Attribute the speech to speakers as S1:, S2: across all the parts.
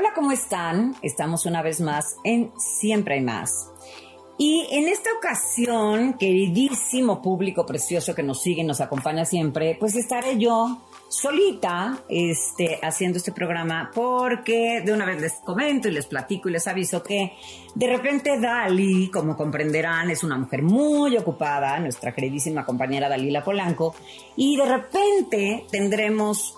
S1: Hola, ¿cómo están? Estamos una vez más en Siempre hay más. Y en esta ocasión, queridísimo público precioso que nos sigue y nos acompaña siempre, pues estaré yo solita este, haciendo este programa porque de una vez les comento y les platico y les aviso que de repente Dali, como comprenderán, es una mujer muy ocupada, nuestra queridísima compañera Dalila Polanco, y de repente tendremos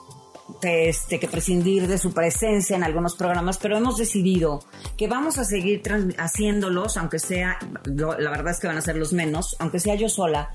S1: este, que prescindir de su presencia en algunos programas, pero hemos decidido que vamos a seguir haciéndolos, aunque sea, la verdad es que van a ser los menos, aunque sea yo sola,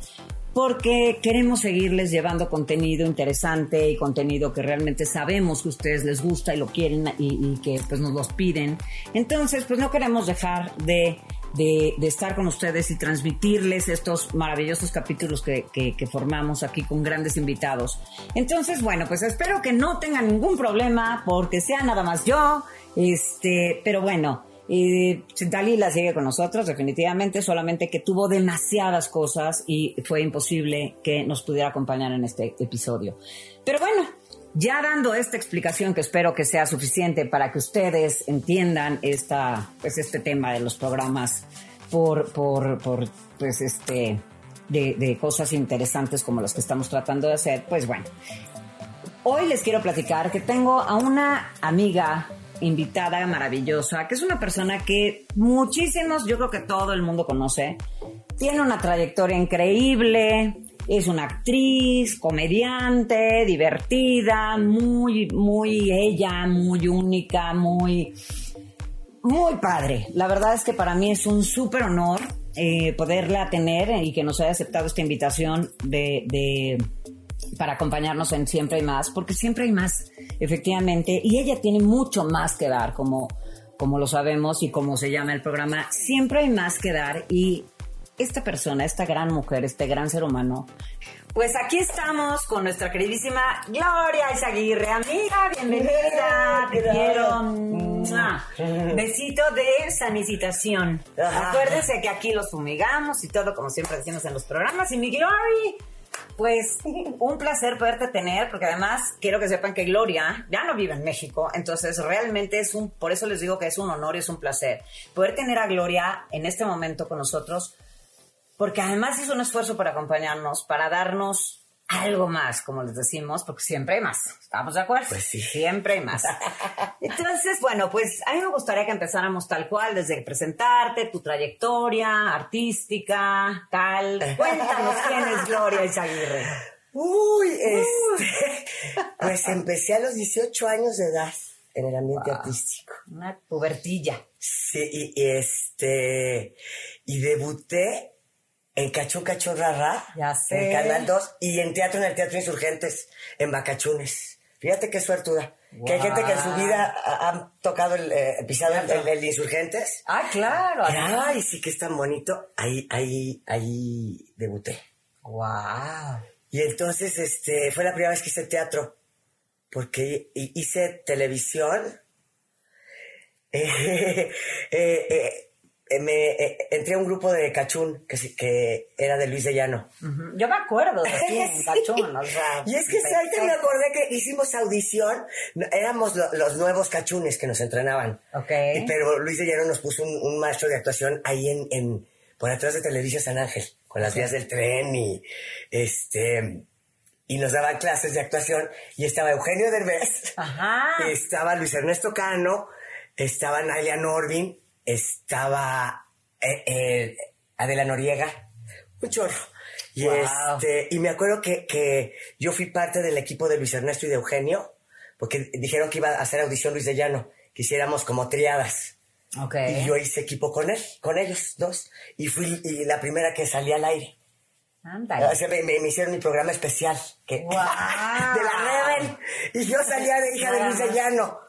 S1: porque queremos seguirles llevando contenido interesante y contenido que realmente sabemos que a ustedes les gusta y lo quieren y, y que pues nos los piden. Entonces, pues no queremos dejar de, de, estar con ustedes y transmitirles estos maravillosos capítulos que, formamos aquí con grandes invitados. Entonces, bueno, pues espero que no tengan ningún problema porque sea nada más yo, este, pero bueno. Eh, Dalila sigue con nosotros, definitivamente, solamente que tuvo demasiadas cosas y fue imposible que nos pudiera acompañar en este episodio. Pero bueno, ya dando esta explicación que espero que sea suficiente para que ustedes entiendan esta, pues este tema de los programas por, por, por pues este, de, cosas interesantes como las que estamos tratando de hacer, pues bueno, Hoy les quiero platicar que tengo a una amiga invitada maravillosa, que es una persona que muchísimos, yo creo que todo el mundo conoce. Tiene una trayectoria increíble, es una actriz, comediante, divertida, muy, muy ella, muy única, muy, muy padre. La verdad es que para mí es un súper honor eh, poderla tener y que nos haya aceptado esta invitación de, para acompañarnos en Siempre hay más, porque siempre hay más, efectivamente, y ella tiene mucho más que dar, como, como lo sabemos y como se llama el programa, siempre hay más que dar y esta persona, esta gran mujer, este gran ser humano, pues aquí estamos con nuestra queridísima Gloria Izaguirre, amiga, bienvenida, te quiero. ¡Mua! Besito de sanicitación. Acuérdense que aquí los fumigamos y todo, como siempre decimos en los programas. Y mi Glory, pues un placer poderte tener, porque además quiero que sepan que Gloria ya no vive en México, entonces realmente es un, por eso les digo que es un honor y es un placer poder tener a Gloria en este momento con nosotros, porque además es un esfuerzo para acompañarnos, para darnos algo más, como les decimos, porque siempre hay más. ¿Estamos de acuerdo? Pues sí. Siempre hay más. Entonces, bueno, pues a mí me gustaría que empezáramos tal cual, desde presentarte, tu trayectoria artística, tal. Cuéntanos quién es Gloria Izaguirre.
S2: Uy, este, pues empecé a los 18 años de edad en el ambiente artístico.
S1: Una pubertilla.
S2: Sí, y, y este, y debuté en Cachún Cachún Rara,
S1: Ya sé.
S2: en Canal 2, y en teatro, en el Teatro Insurgentes, en Bacachunes. Fíjate qué suertuda. Que hay gente que en su vida ha- han tocado el, eh, pisado el, el- el Insurgentes.
S1: Ah, claro.
S2: Ay, sí que es tan bonito. Ahí, ahí, ahí debuté.
S1: Wow.
S2: Y entonces, este, fue la primera vez que hice teatro, porque hi- hice televisión. Eh, eh, me eh, entré a un grupo de cachún que, sí- que era de Luis de Llano.
S1: Yo me acuerdo de ti en Cachún, o sea,
S2: Y es que sí, ahorita me acordé que hicimos audición, éramos lo- los nuevos cachunes que nos entrenaban.
S1: Ok.
S2: Y- Pero Luis de Llano nos puso un, un maestro de actuación ahí en, en por atrás de Televisa San Ángel, con las vías del tren y este y nos daban clases de actuación y estaba Eugenio Derbez,
S1: Ajá.
S2: estaba Luis Ernesto Cano, estaba Nalia Norvin, estaba eh, eh, Adela Noriega, un chorro. Y,
S1: Wow.
S2: este, y me acuerdo que, que yo fui parte del equipo de Luis Ernesto y de Eugenio, porque dijeron que iba a hacer audición Luis de Llano, que hiciéramos como triadas.
S1: Ok.
S2: Y yo hice equipo con él, con ellos dos. Y fui y la primera que salí al aire.
S1: Ándale.
S2: O sea, me, hicieron mi programa especial. De la Rebel. Y yo salía de hija de Luis de Llano.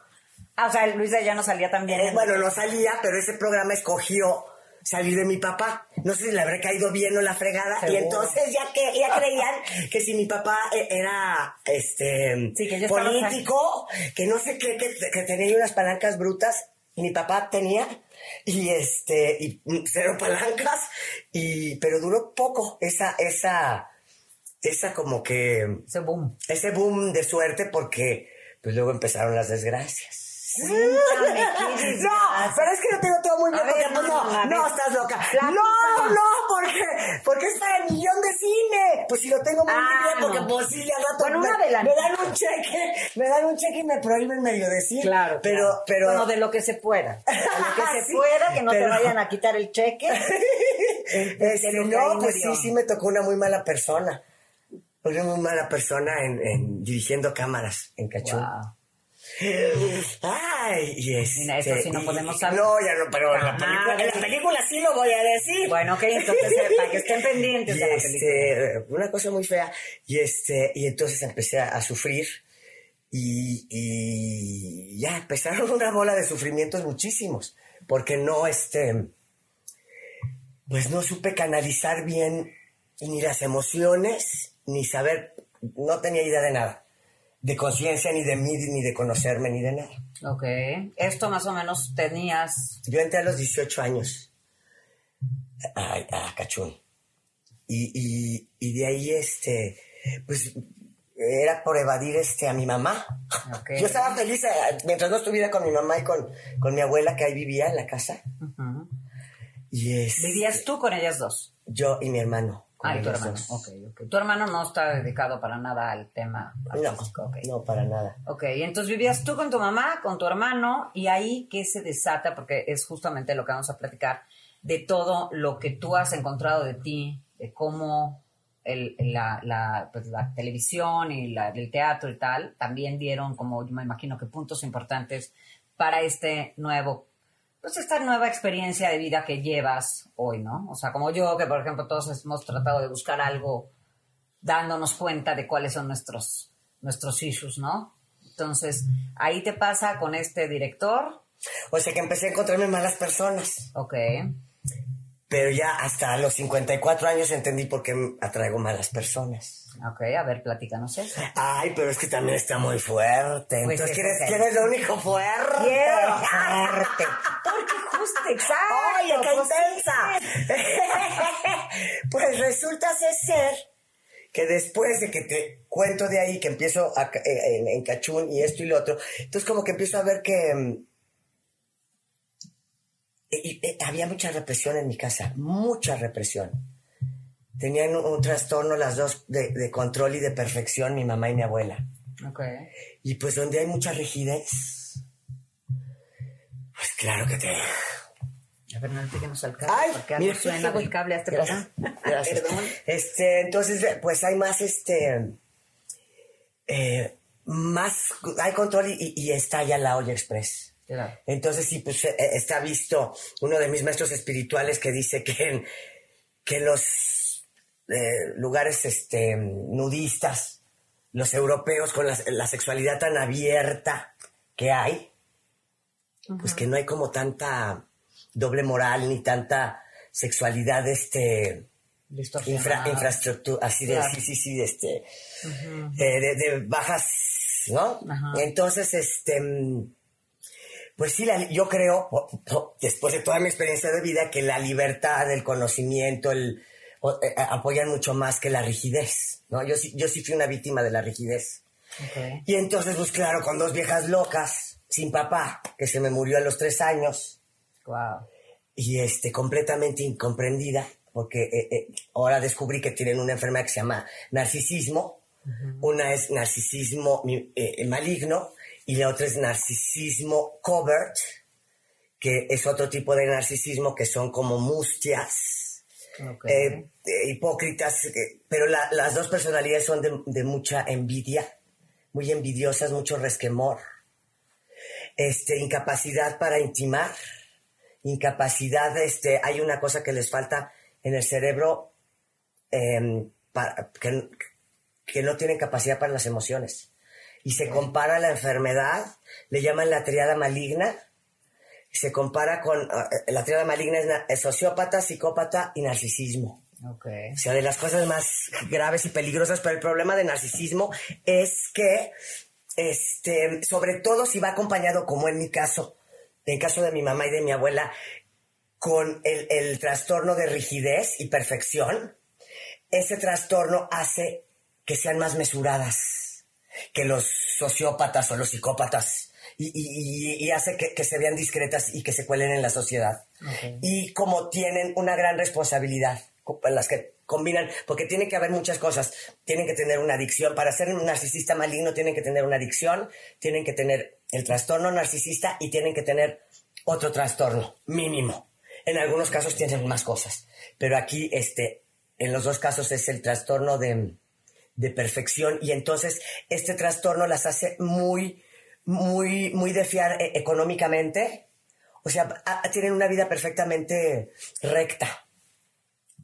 S1: Ah, o sea, Luisa ya no salía también.
S2: Eh, bueno, no salía, pero ese programa escogió salir de mi papá. No sé si le habré caído bien o la fregada.
S1: Seguro.
S2: Y entonces ya que ya creían que si mi papá eh, era este
S1: Sí, que
S2: político, que no sé qué, que, que tenía unas palancas brutas, mi papá tenía, y este, y cero palancas, y pero duró poco esa, esa, esa como que
S1: Ese boom.
S2: ese boom de suerte porque pues luego empezaron las desgracias. No, pero es que lo tengo todo muy bien porque pues,
S1: no,
S2: no, estás loca. No, no, porque, porque es para el millón de cine. Pues si lo tengo muy
S1: Ah,
S2: bien porque
S1: no.
S2: pues sí, al rato
S1: Bueno,
S2: me, dan un cheque, me dan un cheque y me prohíben medio decir.
S1: Claro,
S2: pero,
S1: claro.
S2: pero.
S1: Bueno, de lo que se pueda. De lo que se
S2: Sí,
S1: pueda, que no te vayan a quitar el cheque.
S2: Este,
S1: ahí
S2: no, pues
S1: medio-
S2: sí, sí me tocó una muy mala persona. Una muy mala persona en, en dirigiendo cámaras en Cachún.
S1: Wow.
S2: Ay, y este,
S1: Mira, eso sí no podemos saber.
S2: No, ya no, pero en la, película, en la película sí lo voy a decir.
S1: Bueno, ok, entonces eh, para que estén pendientes
S2: Y
S1: de la película.
S2: este, una cosa muy fea. Y este, y entonces empecé a, a sufrir. Y, y ya empezaron una bola de sufrimientos muchísimos. Porque no, este, pues no supe canalizar bien ni las emociones, ni saber, no tenía idea de nada. De conciencia, ni de mí, ni de conocerme, ni de nada.
S1: Ok. Esto más o menos tenías.
S2: Yo entré a los 18 años a, a Cachún. Y, y, y de ahí, este, pues, era por evadir este, a mi mamá.
S1: Ok.
S2: Yo estaba feliz eh, mientras no estuviera con mi mamá y con, con mi abuela que ahí vivía en la casa.
S1: Ujú.
S2: Y es,
S1: Vivías tú con ellas dos.
S2: Yo y mi hermano. Con
S1: Ah, y tu hermano.
S2: dos.
S1: Ok, ok. Tu hermano no está dedicado para nada al tema
S2: No,
S1: artístico. ok.
S2: no, para nada.
S1: Ok, entonces vivías tú con tu mamá, con tu hermano, y ahí que se desata, porque es justamente lo que vamos a platicar, de todo lo que tú has encontrado de ti, de cómo el- la, la, pues, la televisión y la, el teatro y tal, también dieron, como yo me imagino que puntos importantes para este nuevo, pues esta nueva experiencia de vida que llevas hoy, ¿no? O sea, como yo, que por ejemplo todos hemos tratado de buscar algo dándonos cuenta de cuáles son nuestros, nuestros issues, ¿no? Entonces, ahí te pasa con este director,
S2: O sea que empecé a encontrarme malas personas.
S1: ok,
S2: Pero ya hasta los 54 años entendí por qué atraigo malas personas.
S1: ok, a ver, platícanos eso.
S2: Ay, pero es que también está muy fuerte.
S1: Pues
S2: Entonces, ¿quién es,
S1: ok.
S2: quién es lo único fuerte?
S1: Quiero fuerte. Porque justo, exacto.
S2: ¡Oye, qué
S1: pues,
S2: intensa! pues resulta ser que después de que te cuento de ahí, que empiezo a eh, en, en Cachún y esto y lo otro, entonces como que empiezo a ver que... y- y- había mucha represión en mi casa, mucha represión. Tenían un, un trastorno las dos de, de control y de perfección, mi mamá y mi abuela.
S1: Ok.
S2: Y pues donde hay mucha rigidez, pues claro que te...
S1: A ver, no le piquemos al cable,
S2: Ay,
S1: porque
S2: mira,
S1: suena del cable a este
S2: Gracias.
S1: programa.
S2: Gracias.
S1: Perdón.
S2: Este, entonces, pues hay más, este, eh, más, hay control y, y está ya la olla express.
S1: Claro.
S2: Entonces, sí, pues eh, está visto uno de mis maestros espirituales que dice que, que los eh, lugares este, nudistas, los europeos con la, la sexualidad tan abierta que hay, pues que no hay como tanta doble moral ni tanta sexualidad este infra- infraestructura así de
S1: Claro.
S2: sí sí sí de este eh, de, de bajas no entonces este mm, pues sí la- yo creo después de toda mi experiencia de vida que la libertad el conocimiento el o- eh, apoyan mucho más que la rigidez no yo sí yo sí fui una víctima de la rigidez. Y entonces, pues claro, con dos viejas locas, sin papá, que se me murió a los tres años,
S1: Wow.
S2: y este, completamente incomprendida, porque eh, eh, ahora descubrí que tienen una enfermedad que se llama narcisismo. Una es narcisismo eh, maligno y la otra es narcisismo covert, que es otro tipo de narcisismo que son como mustias, eh, hipócritas, eh, pero la- las dos personalidades son de, de mucha envidia, muy envidiosas, mucho resquemor, este, incapacidad para intimar, incapacidad, este, hay una cosa que les falta en el cerebro em, que, que no tienen capacidad para las emociones. Y se compara la enfermedad, le llaman la triada maligna, se compara con eh, la triada maligna es, sociópata, psicópata y narcisismo.
S1: Okay.
S2: O sea, de las cosas más graves y peligrosas, pero el problema de narcisismo es que, este, sobre todo si va acompañado, como en mi caso, en caso de mi mamá y de mi abuela, con el, el trastorno de rigidez y perfección, ese trastorno hace que sean más mesuradas que los sociópatas o los psicópatas y, hace que, se vean discretas y que se cuelen en la sociedad. Y como tienen una gran responsabilidad, en las que combinan, porque tiene que haber muchas cosas. Tienen que tener una adicción. Para ser un narcisista maligno tienen que tener una adicción, tienen que tener el trastorno narcisista y tienen que tener otro trastorno mínimo. En algunos casos tienen más cosas, pero aquí, este, en los dos casos es el trastorno de, de perfección y entonces este trastorno las hace muy muy, muy de fiar eh, económicamente. O sea, tienen una vida perfectamente recta.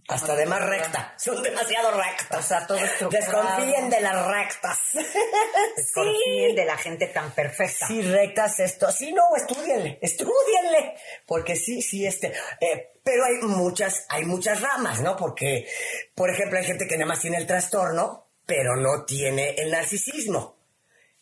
S2: Hasta de más recta. Son demasiado rectas.
S1: O sea, todo
S2: Desconfíen de las rectas.
S1: Desconfíen de la gente tan perfecta.
S2: Sí, rectas esto. Sí, no, estudienle, estudienle. Porque sí, sí, este. Eh, pero hay muchas, hay muchas ramas, ¿no? Porque, por ejemplo, hay gente que nada más tiene el trastorno, pero no tiene el narcisismo.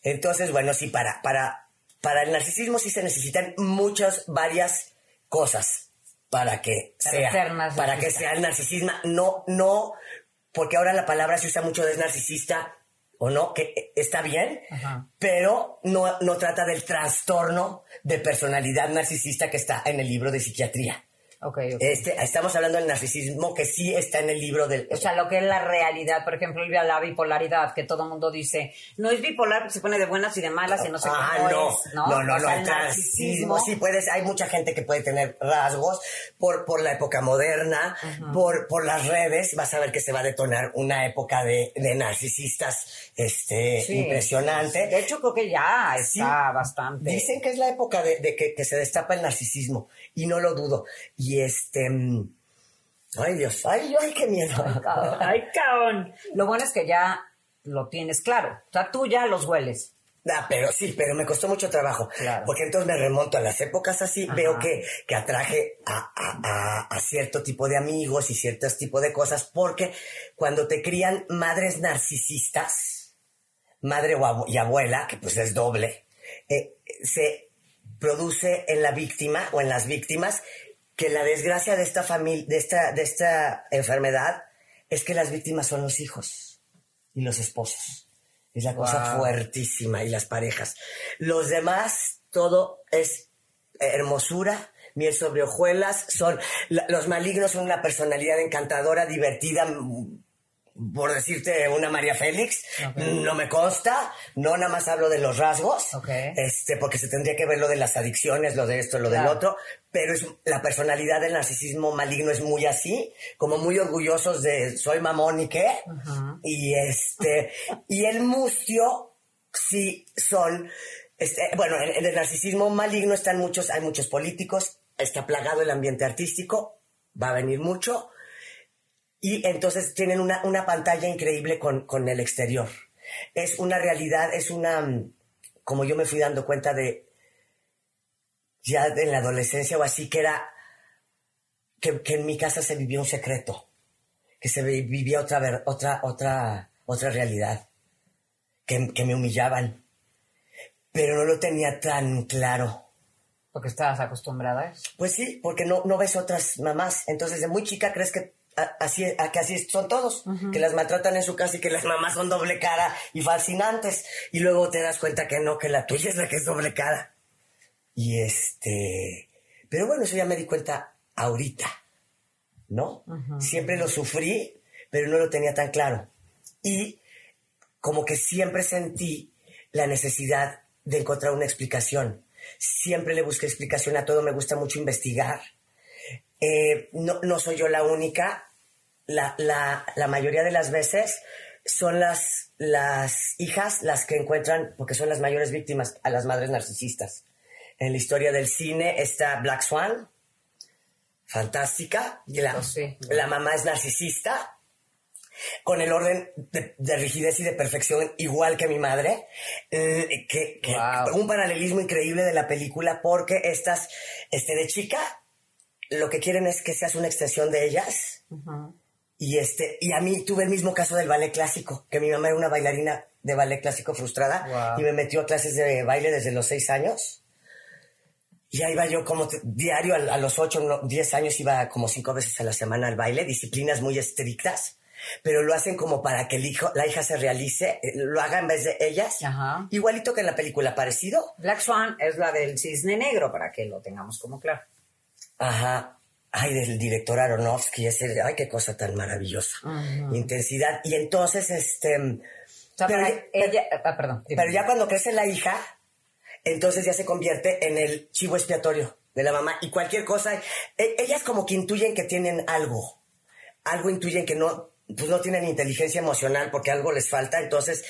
S2: Entonces, bueno, sí, para, para, para el narcisismo sí se necesitan muchas, varias cosas para que sea, para que sea el narcisismo. No, no, porque ahora la palabra se usa mucho de narcisista o no, que está bien, pero no, no trata del trastorno de personalidad narcisista que está en el libro de psiquiatría.
S1: Okay,
S2: Este, estamos hablando del narcisismo que sí está en el libro del...
S1: O sea, lo que es la realidad, por ejemplo, la bipolaridad, que todo el mundo dice, no es bipolar, se pone de buenas y de malas y no sé ah, cómo no, es, ¿no?
S2: No, no, no, el narcisismo, sí puedes, hay mucha gente que puede tener rasgos por, por la época moderna, por, por las redes, vas a ver que se va a detonar una época de, de narcisistas este, impresionante.
S1: De hecho, creo que ya está bastante.
S2: Dicen que es la época de, de que, que se destapa el narcisismo y no lo dudo. Y este... Mm, ay Dios, ay, ay, qué miedo.
S1: Ay, cabrón. Lo bueno es que ya lo tienes claro. O sea, tú ya los hueles.
S2: Ah, pero sí, pero me costó mucho trabajo. Porque entonces me remonto a las épocas así, veo que, que atraje a, a, a, cierto tipo de amigos y ciertos tipo de cosas, porque cuando te crían madres narcisistas, madre y abuela, que pues es doble, eh, se produce en la víctima o en las víctimas que la desgracia de esta familia, de esta, de esta enfermedad, es que las víctimas son los hijos y los esposos. Es la cosa fuertísima y las parejas. Los demás, todo es hermosura, miel sobre hojuelas, son, los malignos son una personalidad encantadora, divertida, por decirte una María Félix, no me consta, no nada más hablo de los rasgos, este, porque se tendría que ver lo de las adicciones, lo de esto, lo del otro, pero es, la personalidad del narcisismo maligno es muy así, como muy orgullosos de soy mamón y qué, y este, y el mustio sí son, este, bueno, en, el narcisismo maligno están muchos, hay muchos políticos, está plagado el ambiente artístico, va a venir mucho, y entonces tienen una, pantalla increíble con, el exterior. Es una realidad, es una, mm, como yo me fui dando cuenta de, ya en la adolescencia o así, que era, que, en mi casa se vivía un secreto, que se vivía otra, otra, otra, otra realidad, que, que me humillaban, pero no lo tenía tan claro.
S1: Porque estabas acostumbrada a eso.
S2: Pues sí, porque no, no ves otras mamás. Entonces, de muy chica crees que así, a que así son todos, que las maltratan en su casa y que las mamás son doble cara y fascinantes. Y luego te das cuenta que no, que la tuya es la que es doble cara. Y este, pero bueno, eso ya me di cuenta ahorita, ¿no? Siempre lo sufrí, pero no lo tenía tan claro. Y como que siempre sentí la necesidad de encontrar una explicación. Siempre le busqué explicación a todo, me gusta mucho investigar eh, no, no, soy yo la única. La, la, la, mayoría de las veces son las, las hijas las que encuentran, porque son las mayores víctimas, a las madres narcisistas. En la historia del cine está Black Swan, fantástica. Y la,
S1: oh,
S2: la mamá es narcisista con el orden de, de rigidez y de perfección igual que mi madre, eh, que, que
S1: Wow.
S2: un paralelismo increíble de la película porque estas, este, de chica, lo que quieren es que seas una extensión de ellas. Y este, y a mí tuve el mismo caso del ballet clásico, que mi mamá era una bailarina de ballet clásico frustrada
S1: Wow.
S2: y me metió a clases de baile desde los seis años. Y ahí iba yo como diario, a, a los ocho, diez años iba como cinco veces a la semana al baile, disciplinas muy estrictas, pero lo hacen como para que el hijo, la hija se realice, eh, lo haga en vez de ellas.
S1: Ajá.
S2: Igualito que en la película, parecido.
S1: Black Swan es la del cisne negro, para que lo tengamos como claro.
S2: Ajá. Ay, del director Aronofsky, ese, ay, qué cosa tan maravillosa. Intensidad. Y entonces, este...
S1: O sea,
S2: pero,
S1: para
S2: ya-
S1: ella, ah, perdón. dime.
S2: pero ya cuando crece la hija, entonces ya se convierte en el chivo expiatorio de la mamá. Y cualquier cosa, e- ellas como que intuyen que tienen algo. Algo intuyen que no, pues no tienen inteligencia emocional porque algo les falta. Entonces,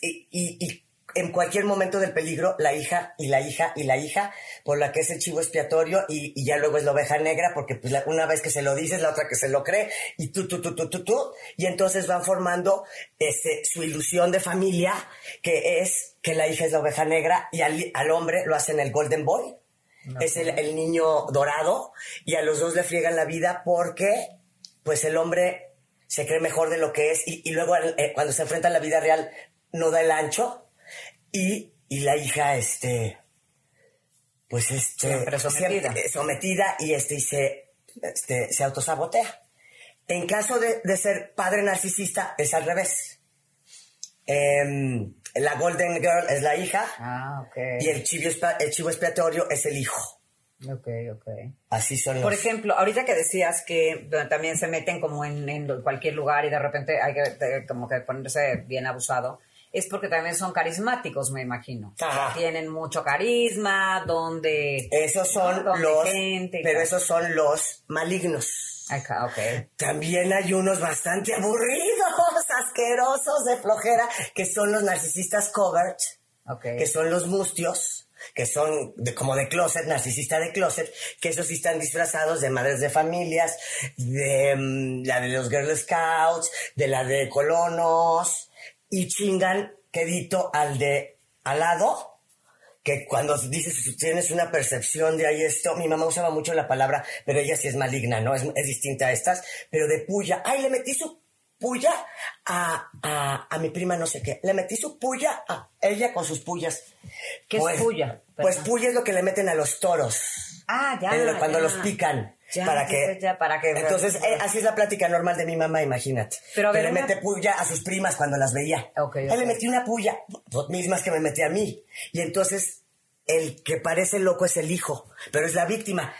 S2: y, y- y en cualquier momento del peligro, la hija y la hija y la hija, por la que es el chivo expiatorio y, y ya luego es la oveja negra, porque pues la- una vez que se lo dices, la otra que se lo cree, y tú, tú, tú, tú, tú, tú, y entonces van formando este, su ilusión de familia, que es que la hija es la oveja negra y al, al hombre lo hacen el Golden Boy, es el, el niño dorado, y a los dos le friegan la vida porque pues el hombre se cree mejor de lo que es y, y luego eh, cuando se enfrenta a la vida real no da el ancho y, y la hija este pues este
S1: Siempre sometida.
S2: siempre, eh, sometida y este y se este, se autosabotea en caso de, de ser padre narcisista es al revés Em, la golden girl es la hija
S1: Ah, ok.
S2: y el chivo, el chivo expiatorio es el hijo
S1: Ok, ok.
S2: así son
S1: Por ejemplo, ahorita que decías que también se meten como en, en cualquier lugar y de repente hay que como que ponerse bien abusado, es porque también son carismáticos, me imagino.
S2: Ajá.
S1: Tienen mucho carisma, donde...
S2: esos son los
S1: gente
S2: pero esos son los malignos
S1: Acá, ok.
S2: También hay unos bastante aburridos, asquerosos de flojera, que son los narcisistas covert,
S1: Ok.
S2: que son los mustios, que son de, como de closet, narcisista de closet, que esos sí están disfrazados de madres de familias, de mm, la de los Girl Scouts, de la de colonos, y chingan quedito al de al lado, que cuando dices tienes una percepción de ahí esto, mi mamá usaba mucho la palabra, pero ella sí es maligna, ¿no? Es, es distinta a estas, pero de puya, ay, le metí su puya a, a, a mi prima no sé qué, le metí su puya a ella con sus puyas.
S1: ¿Qué es puya?
S2: Pues puya es lo que le meten a los toros.
S1: Ah, ya.
S2: lo- cuando
S1: ya.
S2: los pican.
S1: Ya,
S2: para que,
S1: ya, para que-
S2: Entonces, eh, así es la plática normal de mi mamá, imagínate.
S1: Pero
S2: que le
S1: una-
S2: mete puya a sus primas cuando las veía.
S1: Ok.
S2: le metí una puya, mismas que me metí a mí. Y entonces, el que parece loco es el hijo, pero es la víctima.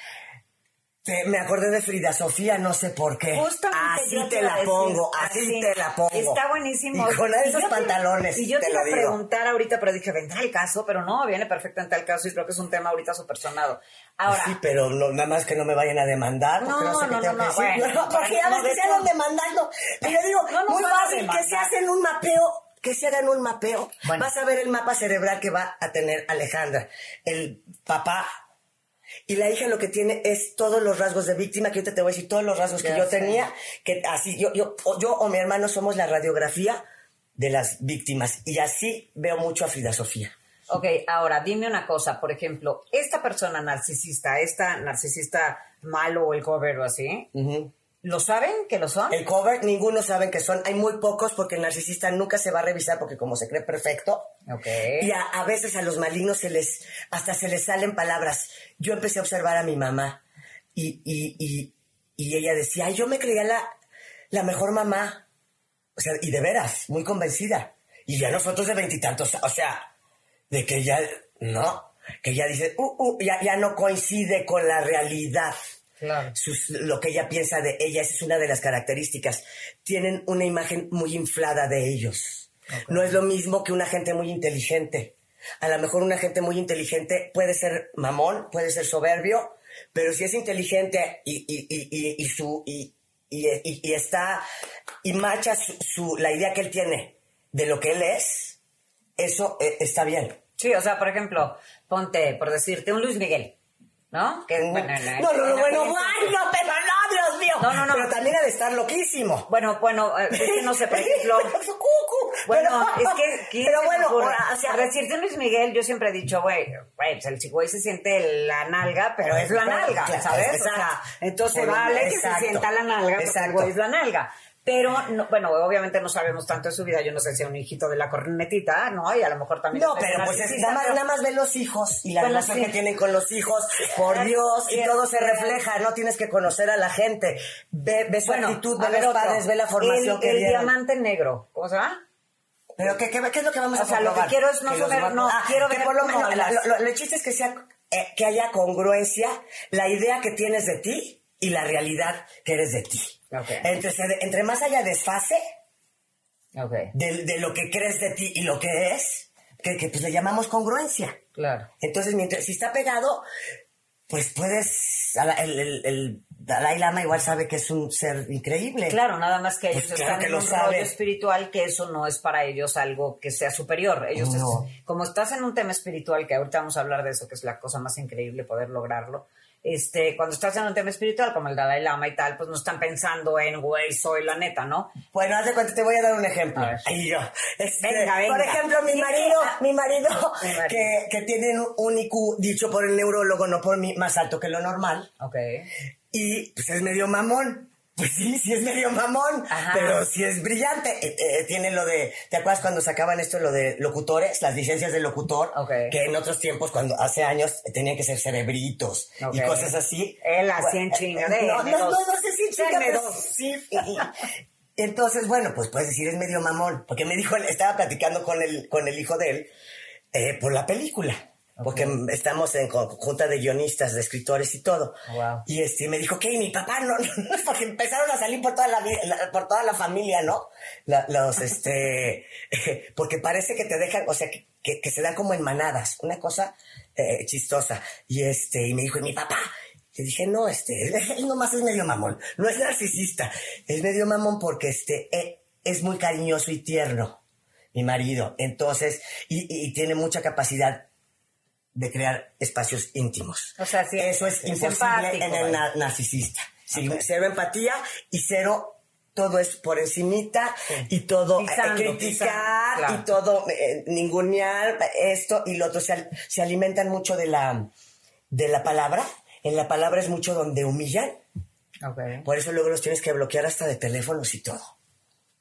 S2: Te- me acordé de Frida Sofía, no sé por qué.
S1: Justamente
S2: así
S1: yo
S2: te la
S1: decir,
S2: pongo, así, te la pongo.
S1: Está buenísimo.
S2: Y con
S1: Y
S2: esos
S1: yo te-
S2: pantalones,
S1: Y yo te, iba a preguntar ahorita, pero dije, vendrá el caso, pero no, viene perfectamente al caso y creo que es un tema ahorita súper sonado. Ahora,
S2: Sí, pero no, nada más que no me vayan a demandar. porque
S1: No,
S2: sé
S1: no, no,
S2: que
S1: no,
S2: decir.
S1: bueno,
S2: No, porque ya ves que se andan demandando. Y yo digo, muy fácil, que se hacen un mapeo, que se hagan un mapeo.
S1: Bueno.
S2: Vas a ver el mapa cerebral que va a tener Alejandra. El papá. Y la hija lo que tiene es todos los rasgos de víctima, que ahorita te voy a decir todos los rasgos que
S1: Ya
S2: yo
S1: sé.
S2: tenía, que así, yo, yo, o yo o mi hermano somos la radiografía de las víctimas. Y así veo mucho a Frida Sofía.
S1: ok, ahora dime una cosa, por ejemplo, esta persona narcisista, esta narcisista malo o el cover o así. ¿Lo saben que lo son?
S2: El cover, ninguno saben que son. Hay muy pocos porque el narcisista nunca se va a revisar porque como se cree perfecto.
S1: Ok.
S2: Y a, a veces a los malignos se les, hasta se les salen palabras. Yo empecé a observar a mi mamá y, y, y, y ella decía, "Ay, yo me creía la, la mejor mamá. O sea, y de veras, muy convencida. Y ya nosotros de veintitantos, o sea, de que ya, no, que ya dice, uh, uh, ya, ya no coincide con la realidad
S1: Claro.
S2: sus- lo que ella piensa de ella, esa es una de las características. Tienen una imagen muy inflada de ellos. No es lo mismo que una gente muy inteligente. A lo mejor una gente muy inteligente puede ser mamón, puede ser soberbio, pero si es inteligente y, y, y, y, su, y, y, y- y está y macha su, su- la idea que él tiene de lo que él es, eso eh, está bien.
S1: Sí, o sea, por ejemplo, ponte, por decirte, un Luis Miguel, ¿no? Que, bueno,
S2: No, no, no, bueno, bueno, pero no, Dios mío,
S1: No, no, no.
S2: Pero también ha de estar loquísimo.
S1: Bueno, bueno, eh, es que no sé, por ejemplo. Bueno,
S2: Pero-
S1: es que. ¿quién
S2: Pero bueno,
S1: le ocurre?
S2: o sea,
S1: a ver, si es de Luis Miguel, yo siempre he dicho, güey, pues el güey se siente la nalga, pero es la nalga, ¿sabes? O sea, entonces vale que se sienta la nalga, güey es la nalga. Pero, no, bueno, obviamente no sabemos tanto de su vida. Yo no sé si es un hijito de la cornetita, ¿no? Y a lo mejor también.
S2: No, pero pues es, nada, más, nada más ve los hijos y la
S1: Bueno,
S2: relación
S1: sí.
S2: que tienen con los hijos, por Dios, y todo se refleja, no tienes que conocer a la gente. Ve, ve su
S1: Bueno,
S2: actitud,
S1: a
S2: ve
S1: ver,
S2: los
S1: otro.
S2: padres, ve la formación
S1: el,
S2: que
S1: el
S2: dieron.
S1: diamante negro, ¿cómo se llama?
S2: Pero ¿qué, qué, qué es lo que vamos a
S1: O sea, lo que
S2: comprobar?
S1: quiero es no saber- no, quiero
S2: que
S1: ver
S2: por lo menos,
S1: las-
S2: lo, lo- lo chiste es que sea, eh, que haya congruencia la idea que tienes de ti y la realidad que eres de ti.
S1: Ok.
S2: Entre, entre más haya desfase
S1: Ok,
S2: de, de lo que crees de ti y lo que es, que, que pues le llamamos congruencia.
S1: claro.
S2: Entonces, mientras, si está pegado, pues puedes, el, el, el Dalai Lama igual sabe que es un ser increíble.
S1: Claro, nada más que ellos
S2: Pues claro
S1: están
S2: que
S1: en
S2: lo
S1: un rollo espiritual que eso no es para ellos algo que sea superior. Ellos, es-
S2: No.
S1: como estás en un tema espiritual, que ahorita vamos a hablar de eso, que es la cosa más increíble poder lograrlo. Este, cuando estás en un tema espiritual como el Dalai Lama y tal, pues no están pensando en, güey, soy la neta, ¿no?
S2: Bueno, haz de cuenta, te voy a dar un ejemplo. Ahí yo. Este,
S1: Venga, venga.
S2: Por ejemplo, mi marido,
S1: ah.
S2: mi marido,
S1: Mi marido.
S2: que, que tiene un IQ dicho por el neurólogo, no por mí, más alto que lo normal.
S1: Ok.
S2: Y pues es medio mamón. Pues sí, sí es medio mamón,
S1: Ajá.
S2: pero sí es brillante. Eh, eh, tiene lo de, ¿te acuerdas cuando sacaban esto, lo de locutores, las licencias de locutor?
S1: Ok.
S2: Que en otros tiempos, cuando hace años, tenían que ser cerebritos y cosas así.
S1: Él así en chinga,
S2: No, no, no, no sé si chinga, pero sí. Entonces, bueno, pues puedes decir es medio mamón, porque me dijo, estaba platicando con el, con el hijo de él eh, por la película. Porque mm, estamos en junta de guionistas, de escritores y todo.
S1: Wow.
S2: Y este me dijo, ¿qué? Y mi papá, no, no, porque empezaron a salir por toda la, por toda la familia, ¿no? La- los, este, porque parece que te dejan, o sea, que, que- que se dan como en manadas, una cosa eh, chistosa. Y este, y me dijo, ¿y mi papá? Le dije, no, este, él nomás es medio mamón, no es narcisista, es medio mamón porque este, eh, es muy cariñoso y tierno, mi marido. Entonces, y, y- y tiene mucha capacidad de crear espacios íntimos.
S1: O sea,
S2: Eso es,
S1: es
S2: imposible en el na- narcisista. Sí, Cero empatía y cero todo es por encimita y todo eh,
S1: Pisando,
S2: criticar
S1: pisando, claro.
S2: y todo eh, ningunear esto y lo otro se, al- se alimentan mucho de la de la palabra en la palabra es mucho donde humillan
S1: Ok.
S2: por eso luego los tienes que bloquear hasta de teléfonos y todo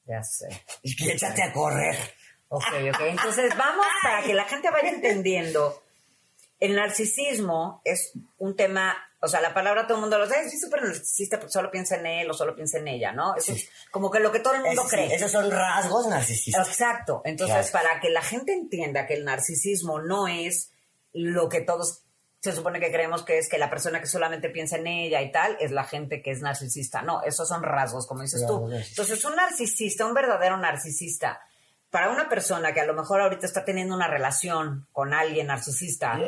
S1: Ya sé.
S2: y échate a correr
S1: Ok, ok. Entonces vamos para que la gente vaya entendiendo. El narcisismo es un tema, o sea, la palabra todo el mundo lo sabe, es súper narcisista porque solo piensa en él o solo piensa en ella, ¿no? Eso
S2: Sí.
S1: es como que lo que todo el mundo
S2: sí,
S1: cree.
S2: esos son rasgos narcisistas
S1: Exacto. Entonces,
S2: Claro.
S1: para que la gente entienda que el narcisismo no es lo que todos se supone que creemos que es que la persona que solamente piensa en ella y tal es la gente que es narcisista. No, esos son rasgos, como dices tú. Entonces, un narcisista, un verdadero narcisista, para una persona que a lo mejor ahorita está teniendo una relación con alguien narcisista,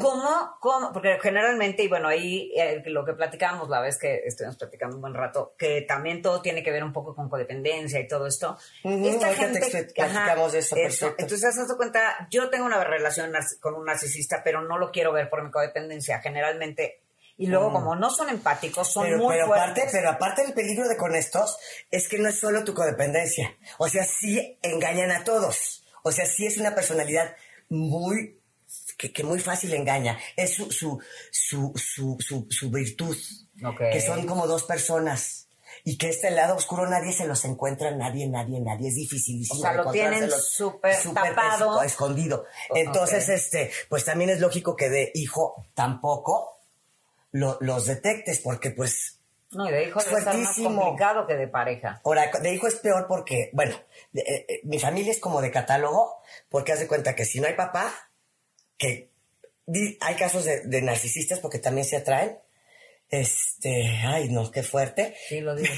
S1: ¿Cómo, cómo? Porque generalmente, y bueno, ahí eh, lo que platicamos la vez que estuvimos platicando un buen rato, que también todo tiene que ver un poco con codependencia y todo esto.
S2: Ujú, ahorita te expli- platicamos de eso.
S1: Entonces, haz de cuenta, yo tengo una relación con un narcisista, pero no lo quiero ver por mi codependencia, generalmente. Y luego, como no son empáticos, son
S2: Mm. pero,
S1: muy
S2: pero
S1: fuertes.
S2: aparte, pero aparte el peligro de con estos es que no es solo tu codependencia. O sea, sí engañan a todos. O sea, sí es una personalidad muy que, que muy fácil engaña. Es su su su su, su, virtud.
S1: Ok.
S2: Que son como dos personas. Y que este lado oscuro nadie se los encuentra, nadie, nadie, nadie. Es dificilísimo.
S1: O sea, lo tienen súper tapado.
S2: esco- escondido. Entonces,
S1: ok.
S2: este, pues también es lógico que de hijo tampoco lo- los detectes, porque pues
S1: No, y de hijo debe estar más complicado que de pareja.
S2: Ahora, de hijo es peor porque, bueno, de- eh, eh, mi familia es como de catálogo, porque haz de cuenta que si no hay papá, que hay casos de, de narcisistas porque también se atraen. Este, ay, no, qué fuerte.
S1: Sí, lo digo.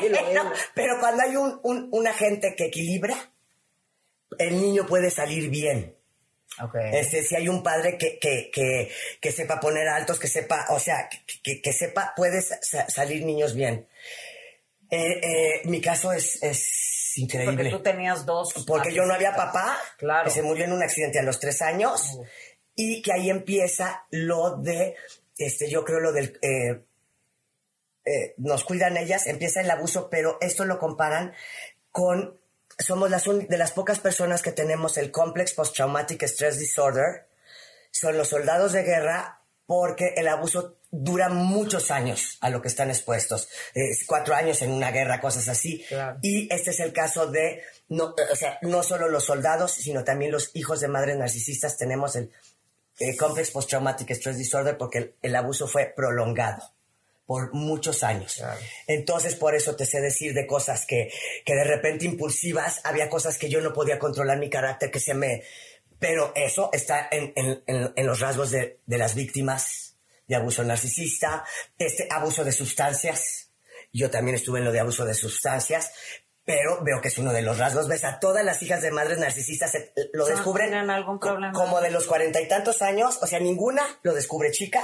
S2: pero, pero cuando hay un, un, un agente que equilibra, el niño puede salir bien.
S1: Ok.
S2: Este, si hay un padre que, que, que, que sepa poner altos, que sepa, o sea, que, sepa, puede sa- salir niños bien. Eh, eh, mi caso es, es increíble.
S1: Porque tú tenías dos.
S2: Porque yo no había papá,
S1: Claro.
S2: que se murió en un accidente a los tres años, y que ahí empieza lo de, este, yo creo lo del, eh, nos cuidan ellas, empieza el abuso, pero esto lo comparan con, somos las un- de las pocas personas que tenemos el Complex Post-Traumatic Stress Disorder, son los soldados de guerra porque el abuso dura muchos años a lo que están expuestos. Es cuatro años en una guerra, cosas así.
S1: Claro.
S2: Y este es el caso de, no, o sea, no solo los soldados, sino también los hijos de madres narcisistas tenemos el eh, Complex Post-Traumatic Stress Disorder porque el, el abuso fue prolongado por muchos años.
S1: Claro.
S2: Entonces, por eso te sé decir de cosas que, que de repente impulsivas, había cosas que yo no podía controlar mi carácter, que se me... Pero eso está en, en- en- en los rasgos de, de las víctimas de abuso narcisista, este abuso de sustancias. Yo también estuve en lo de abuso de sustancias, pero veo que es uno de los rasgos. Ves a todas las hijas de madres narcisistas, eh, lo
S1: Son-
S2: descubren
S1: tienen algún problema.
S2: como de los cuarenta y tantos años, o sea, ninguna lo descubre chica.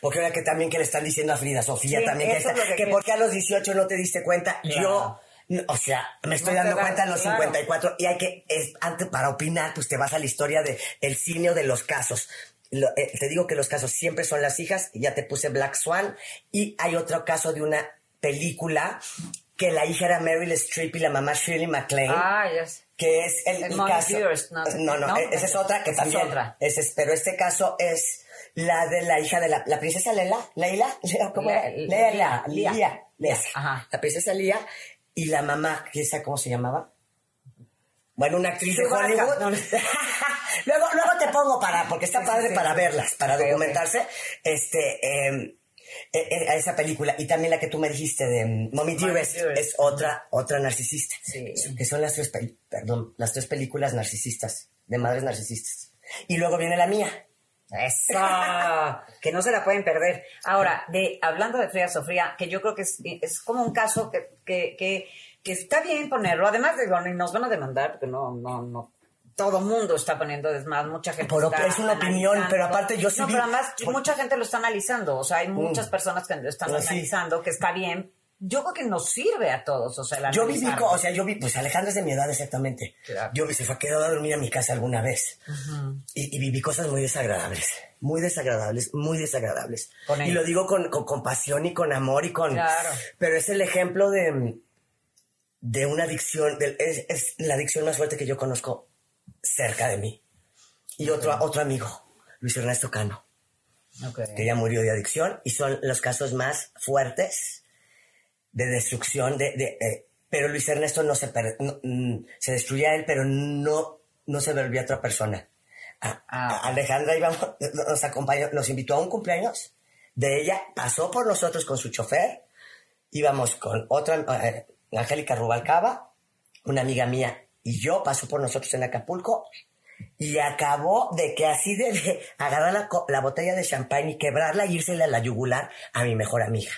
S2: Porque ahora que también que le están diciendo a Frida Sofía
S1: Sí,
S2: también que,
S1: es
S2: está-
S1: lo que
S2: que
S1: quiero.
S2: por qué a los 18 no te diste cuenta.
S1: Claro.
S2: Yo, o sea, me estoy
S1: No
S2: dando cuenta a los
S1: claro.
S2: 54 y hay que, es, antes para opinar, pues te vas a la historia de el cine o de los casos. Lo- eh, te digo que los casos siempre son las hijas, ya te puse Black Swan y hay otro caso de una película que la hija era Meryl Streep y la mamá Shirley MacLaine
S1: Ah, ya sé.
S2: que es el,
S1: El
S2: el
S1: Money
S2: caso.
S1: No
S2: no, no,
S1: No,
S2: eh, esa es otra que
S1: esa es
S2: también.
S1: otra.
S2: ese es- pero este caso es la de la hija de la, la princesa Lela, Leila, ¿cómo era?
S1: Le-
S2: Lela,
S1: Lía.
S2: Lía, Lía.
S1: Ajá.
S2: La princesa Lía y la mamá, ¿quién sabe cómo se llamaba? Bueno, una actriz de. Hollywood.
S1: No, no.
S2: luego, luego te pongo para, porque está
S1: Sí, sí,
S2: padre
S1: sí.
S2: para verlas, para
S1: Ok, ok.
S2: documentarse. Este, eh, a esa película. Y también la que tú me dijiste de mm, Mommy Dearest es otra, otra narcisista.
S1: Sí.
S2: Que son las tres, perdón, las tres películas narcisistas, de madres narcisistas. Y luego viene la mía.
S1: Que no se la pueden perder. Ahora, de hablando de Frida Sofía, que yo creo que es, es como un caso que, que, que, que está bien ponerlo. Además, digo, ni nos van a demandar, porque no, no, no. Todo mundo está poniendo desmadre, mucha gente
S2: Por
S1: está
S2: es una opinión, pero aparte yo sí
S1: No,
S2: vi-
S1: pero además
S2: por-
S1: mucha gente lo está analizando. O sea, hay muchas
S2: Mm.
S1: personas que lo están
S2: sí.
S1: analizando, que está bien. Yo creo que nos sirve a todos, o sea, el
S2: Yo viví, o sea, yo vi, pues Alejandra es de mi edad exactamente.
S1: Claro.
S2: Yo se fue quedó a dormir a mi casa alguna vez. y, y viví cosas muy desagradables, muy desagradables, muy desagradables.
S1: Con
S2: y lo digo con, con compasión y con amor y con...
S1: Claro.
S2: Pero es el ejemplo de, de una adicción, del- es, es la adicción más fuerte que yo conozco cerca de mí. Y otro, otro amigo, Luis Ernesto Cano.
S1: Ok.
S2: que ya murió de adicción y son los casos más fuertes de destrucción de, de, eh, pero Luis Ernesto no se per- no, mm, se destruía él pero no no se volvía otra persona A-
S1: Ah.
S2: a- Alejandra íbamos, nos acompañó nos invitó a un cumpleaños de ella pasó por nosotros con su chofer íbamos con otra eh, Angélica Rubalcaba una amiga mía y yo pasó por nosotros en Acapulco y acabó de que así de, de agarrar la, la botella de champán y quebrarla y írsela a la yugular a mi mejor amiga.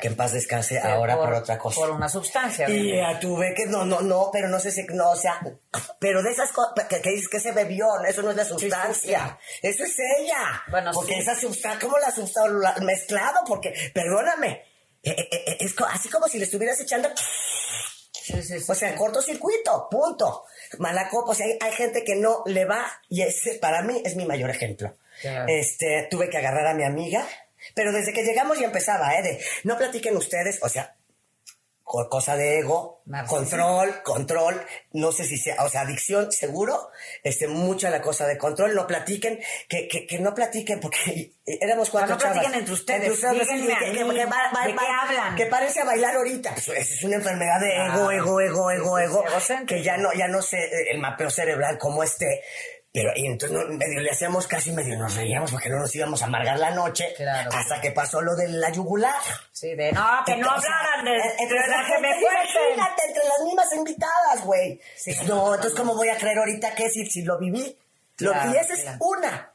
S2: Que en paz descanse ahora por, otra cosa.
S1: Por una sustancia.
S2: y
S1: obviamente.
S2: ya tuve que, no, no, no, pero no sé si, no, o sea, pero de esas cosas que, que dices que se bebió, eso no es la sustancia, eso es ella.
S1: Bueno,
S2: porque
S1: sí.
S2: esa sustancia, ¿cómo la sustancia? Mezclado, porque, perdóname, eh, eh, eh, es así como si le estuvieras echando
S1: Sí, sí, sí.
S2: o sea, cortocircuito, punto. Mala copa, o sea, hay, hay gente que no le va y ese para mí es mi mayor ejemplo.
S1: Claro.
S2: Este, tuve que agarrar a mi amiga, pero desde que llegamos ya empezaba, ¿eh? De, no platiquen ustedes, o sea, co- cosa de ego,
S1: Narcisismo.
S2: control, control, no sé si sea, o sea, adicción, seguro, este, mucha la cosa de control, no platiquen, que, que, que no platiquen, porque éramos cuatro
S1: no platiquen
S2: chavas.
S1: entre ustedes, díganme
S2: que-
S1: a
S2: que-
S1: mí,
S2: que va- va-
S1: ¿de qué hablan?
S2: Que parece a bailar ahorita, pues, es una enfermedad de ego,
S1: Claro.
S2: ego, ego, ego, ego, que ya no, ya no sé eh, el mapeo cerebral como este, pero y entonces no, medio le hacíamos casi medio nos reíamos porque no nos íbamos a amargar la noche
S1: Claro.
S2: hasta que pasó lo de la yugular.
S1: Sí, de no, que no hablaran de,
S2: en- entre
S1: de
S2: la
S1: que me
S2: imagínate, entre las mismas invitadas, güey.
S1: Sí.
S2: no, entonces ¿cómo voy a creer ahorita que si, si lo viví? Lo
S1: Claro,
S2: vi, esa es
S1: claro.
S2: una.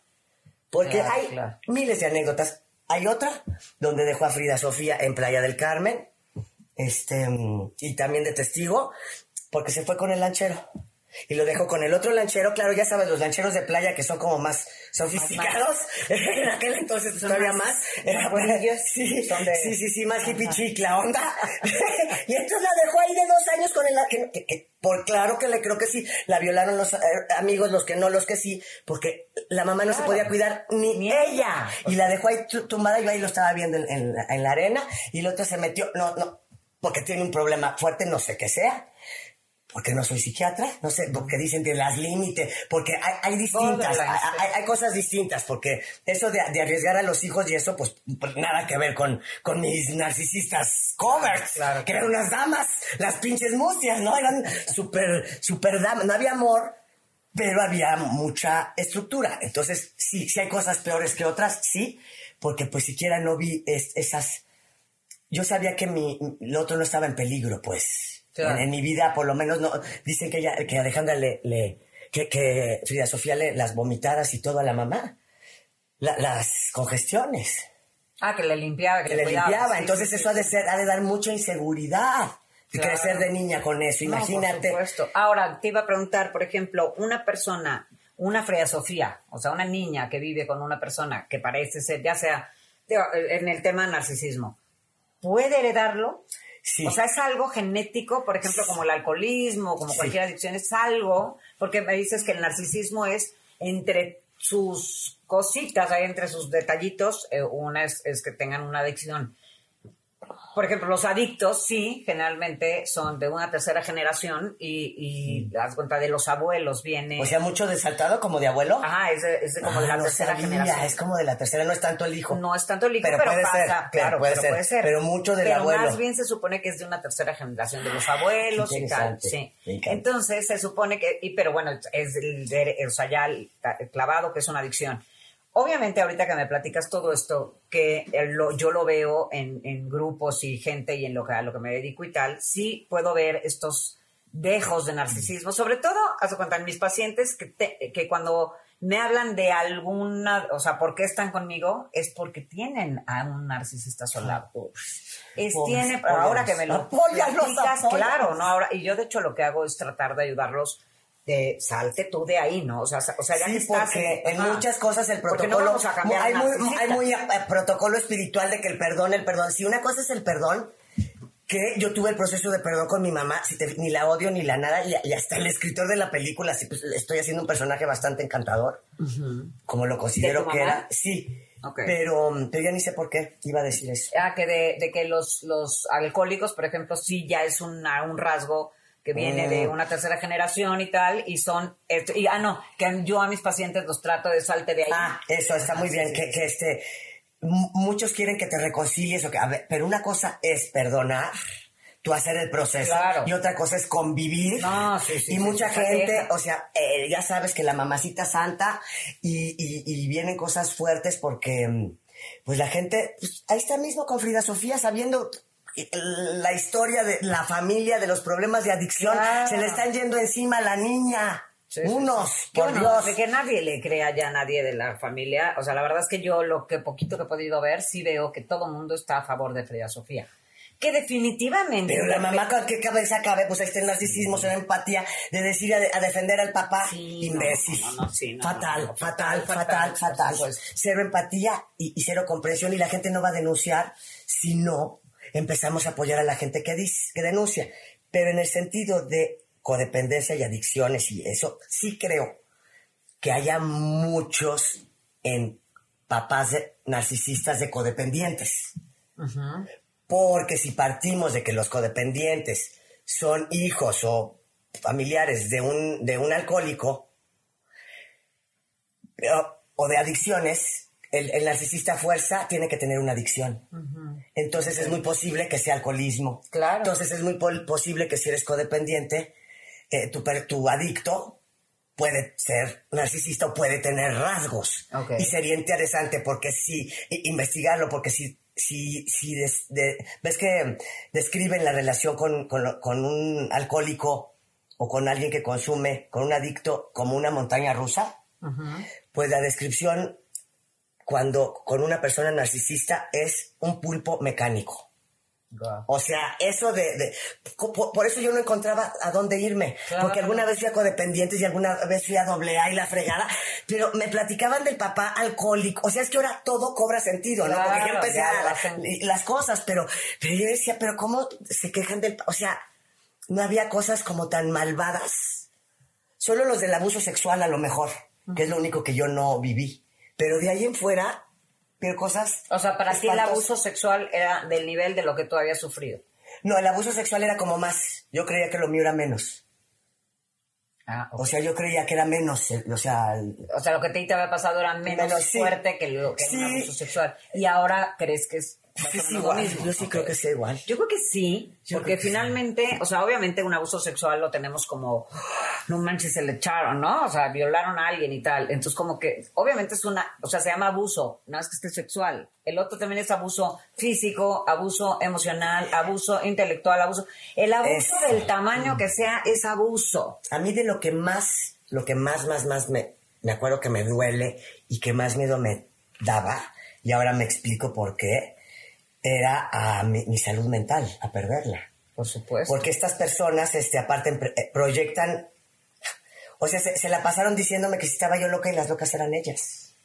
S2: Porque
S1: Claro,
S2: hay
S1: claro.
S2: miles de anécdotas. Hay otra donde dejó a Frida Sofía en Playa del Carmen, este, y también de testigo, porque se fue con el lanchero. Y lo dejo con el otro lanchero, claro, ya sabes, los lancheros de playa que son como más sofisticados, en aquel entonces todavía más, era, sí, sí, sí, sí, más hippie chic la onda, y entonces la dejó ahí de dos años con el, que, que, por claro que le creo que sí, la violaron los eh, amigos, los que no, los que sí, porque la mamá no se podía cuidar ni, ella, y la dejó ahí tumbada, yo ahí lo estaba viendo en, en, en la arena, y el otro se metió, no, no, porque tiene un problema fuerte, no sé qué sea, porque no soy psiquiatra, no sé, porque dicen de las límites, porque hay, hay distintas, hay, cosas distintas, porque eso de, arriesgar a los hijos y eso, pues, pues, nada que ver con, con mis narcisistas covers, que eran unas damas, las pinches mustias, ¿no? Eran súper, súper damas, no había amor, pero había mucha estructura. Entonces, sí, sí hay cosas peores que otras, sí, porque pues siquiera no vi esas... Yo sabía que mi, el otro no estaba en peligro, pues en, mi vida, por lo menos, no dicen que, ella, que Alejandra le, le que, que Frida Sofía le las vomitadas y todo a la mamá. las congestiones.
S1: Ah, que le limpiaba,
S2: que, le, limpiaba. Entonces eso ha de ser, ha de dar mucha inseguridad. Y crecer de niña con eso, imagínate.
S1: por supuesto. Ahora, te iba a preguntar, por ejemplo, una persona, una Frida Sofía, o sea, una niña que vive con una persona que parece ser, ya sea en el tema narcisismo, ¿puede heredarlo? O sea, es algo genético, por ejemplo, como el alcoholismo, como cualquier adicción, es algo, porque me dices que el narcisismo es entre sus cositas, hay entre sus detallitos, eh, una es, es que tengan una adicción por ejemplo, los adictos, sí, generalmente son de una tercera generación y, y las cuenta de los abuelos viene.
S2: O sea, mucho de saltado como de abuelo.
S1: Ajá, es, de, como de la ah, tercera generación.
S2: Es como de la tercera, no es tanto el hijo.
S1: No es tanto el hijo, pero, puede ser, claro, puede, pero ser, puede ser.
S2: Pero mucho del
S1: pero
S2: abuelo.
S1: Más bien se supone que es de una tercera generación, de los abuelos y tal. Sí. Entonces se supone que, y, pero bueno, es el, o sea, ya el clavado que es una adicción. Obviamente, ahorita que me platicas todo esto, que yo lo veo en, grupos y gente y en lo que, a lo que me dedico y tal, sí puedo ver estos dejos de narcisismo, sobre todo, su cuenta, en mis pacientes que, que cuando me hablan de alguna, o sea, ¿por qué están conmigo? Es porque tienen a un narcisista solado. Es, tiene, ahora que me lo
S2: platicas,
S1: claro, ¿no? Ahora, y yo de hecho lo que hago es tratar de ayudarlos de salte tú de ahí, ¿no? O sea, o sea ya
S2: sí, porque en, muchas cosas el protocolo hay, muy, hay muy protocolo espiritual de que el perdón, el perdón. Si una cosa es el perdón, que yo tuve el proceso de perdón con mi mamá, si ni la odio ni la nada, y, hasta el escritor de la película, sí, pues, estoy haciendo un personaje bastante encantador, como lo considero que era. Sí. Pero, pero ya ni sé por qué iba a decir eso.
S1: Ah, que de, de que los, los alcohólicos, por ejemplo, sí ya es un rasgo que viene de mm. una tercera generación y tal, y son, y, ah, no, que yo a mis pacientes los trato de salte de ahí.
S2: Ah, eso está muy bien, que, que este, muchos quieren que te reconcilies, o que, a ver, pero una cosa es perdonar, tú hacer el proceso, y otra cosa es convivir,
S1: no, sí, sí,
S2: y mucha gente, o sea, eh, ya sabes que la mamacita santa, y, y, vienen cosas fuertes porque, pues la gente, pues, ahí está mismo con Frida Sofía, sabiendo la historia de la familia, de los problemas de adicción, se le están yendo encima a la niña. Unos, por Dios.
S1: De que nadie le crea ya a nadie de la familia. O sea, la verdad es que yo lo que poquito que he podido ver, sí veo que todo el mundo está a favor de Frida Sofía. Que definitivamente.
S2: Pero la mamá, ¿qué cabeza cabe? Pues ahí está el narcisismo, la empatía, de decir a, defender al papá. Imbécil. fatal, fatal, fatal, fatal, Cero empatía y, y cero comprensión, y la gente no va a denunciar si no empezamos a apoyar a la gente que, dice, que denuncia. Pero en el sentido de codependencia y adicciones y eso, sí creo que haya muchos en papás narcisistas de codependientes. Porque si partimos de que los codependientes son hijos o familiares de un, de un alcohólico o de adicciones, el, narcisista fuerza tiene que tener una adicción. Entonces es muy posible que sea alcoholismo.
S1: Claro.
S2: Entonces es muy posible que si eres codependiente, eh, tu, tu, adicto puede ser narcisista o puede tener rasgos. Y sería interesante porque si, investigarlo, porque si, si, si ves que describen la relación con, con, un alcohólico o con alguien que consume, con un adicto, como una montaña rusa, pues la descripción cuando con una persona narcisista es un pulpo mecánico. O sea, eso de... de- por, por eso yo no encontraba a dónde irme.
S1: Claro.
S2: Porque alguna vez fui a codependientes y alguna vez fui a doble A y la fregada. Pero me platicaban del papá alcohólico. O sea, es que ahora todo cobra sentido, ¿no? Porque
S1: Claro,
S2: empecé
S1: ya
S2: a- y las cosas, pero, pero yo decía, pero ¿cómo se quejan del... O sea, no había cosas como tan malvadas. Solo los del abuso sexual a lo mejor, que es lo único que yo no viví. Pero de ahí en fuera, pero cosas...
S1: O sea, para ti el abuso sexual era del nivel de lo que tú habías sufrido.
S2: No, el abuso sexual era como más. Yo creía que lo mío era menos.
S1: Ah,
S2: O sea, yo creía que era menos. O sea,
S1: O sea, lo que a ti te había pasado era menos,
S2: Menos, sí.
S1: fuerte que lo que
S2: Sí.
S1: un abuso sexual. Y ahora crees que es
S2: es
S1: menos lo
S2: igual.
S1: mismo.
S2: Yo sí creo que sea igual.
S1: Yo creo que sí,
S2: Yo
S1: porque
S2: sí.
S1: finalmente, o sea, obviamente un abuso sexual lo tenemos como, no manches, se le echaron, ¿no? O sea, violaron a alguien y tal. Entonces, como que, obviamente es una, o sea, se llama abuso, no es que esté sexual. El otro también es abuso físico, abuso emocional, abuso intelectual, abuso. El abuso
S2: Es-
S1: del tamaño que sea es abuso.
S2: A mí de lo que más, lo que más, más, más me, me acuerdo que me duele y que más miedo me daba, y ahora me explico por qué, era a mi, mi salud mental, a perderla.
S1: Por supuesto.
S2: Porque estas personas, este, aparte, eh, proyectan, o sea, se, se la pasaron diciéndome que si estaba yo loca y las locas eran ellas.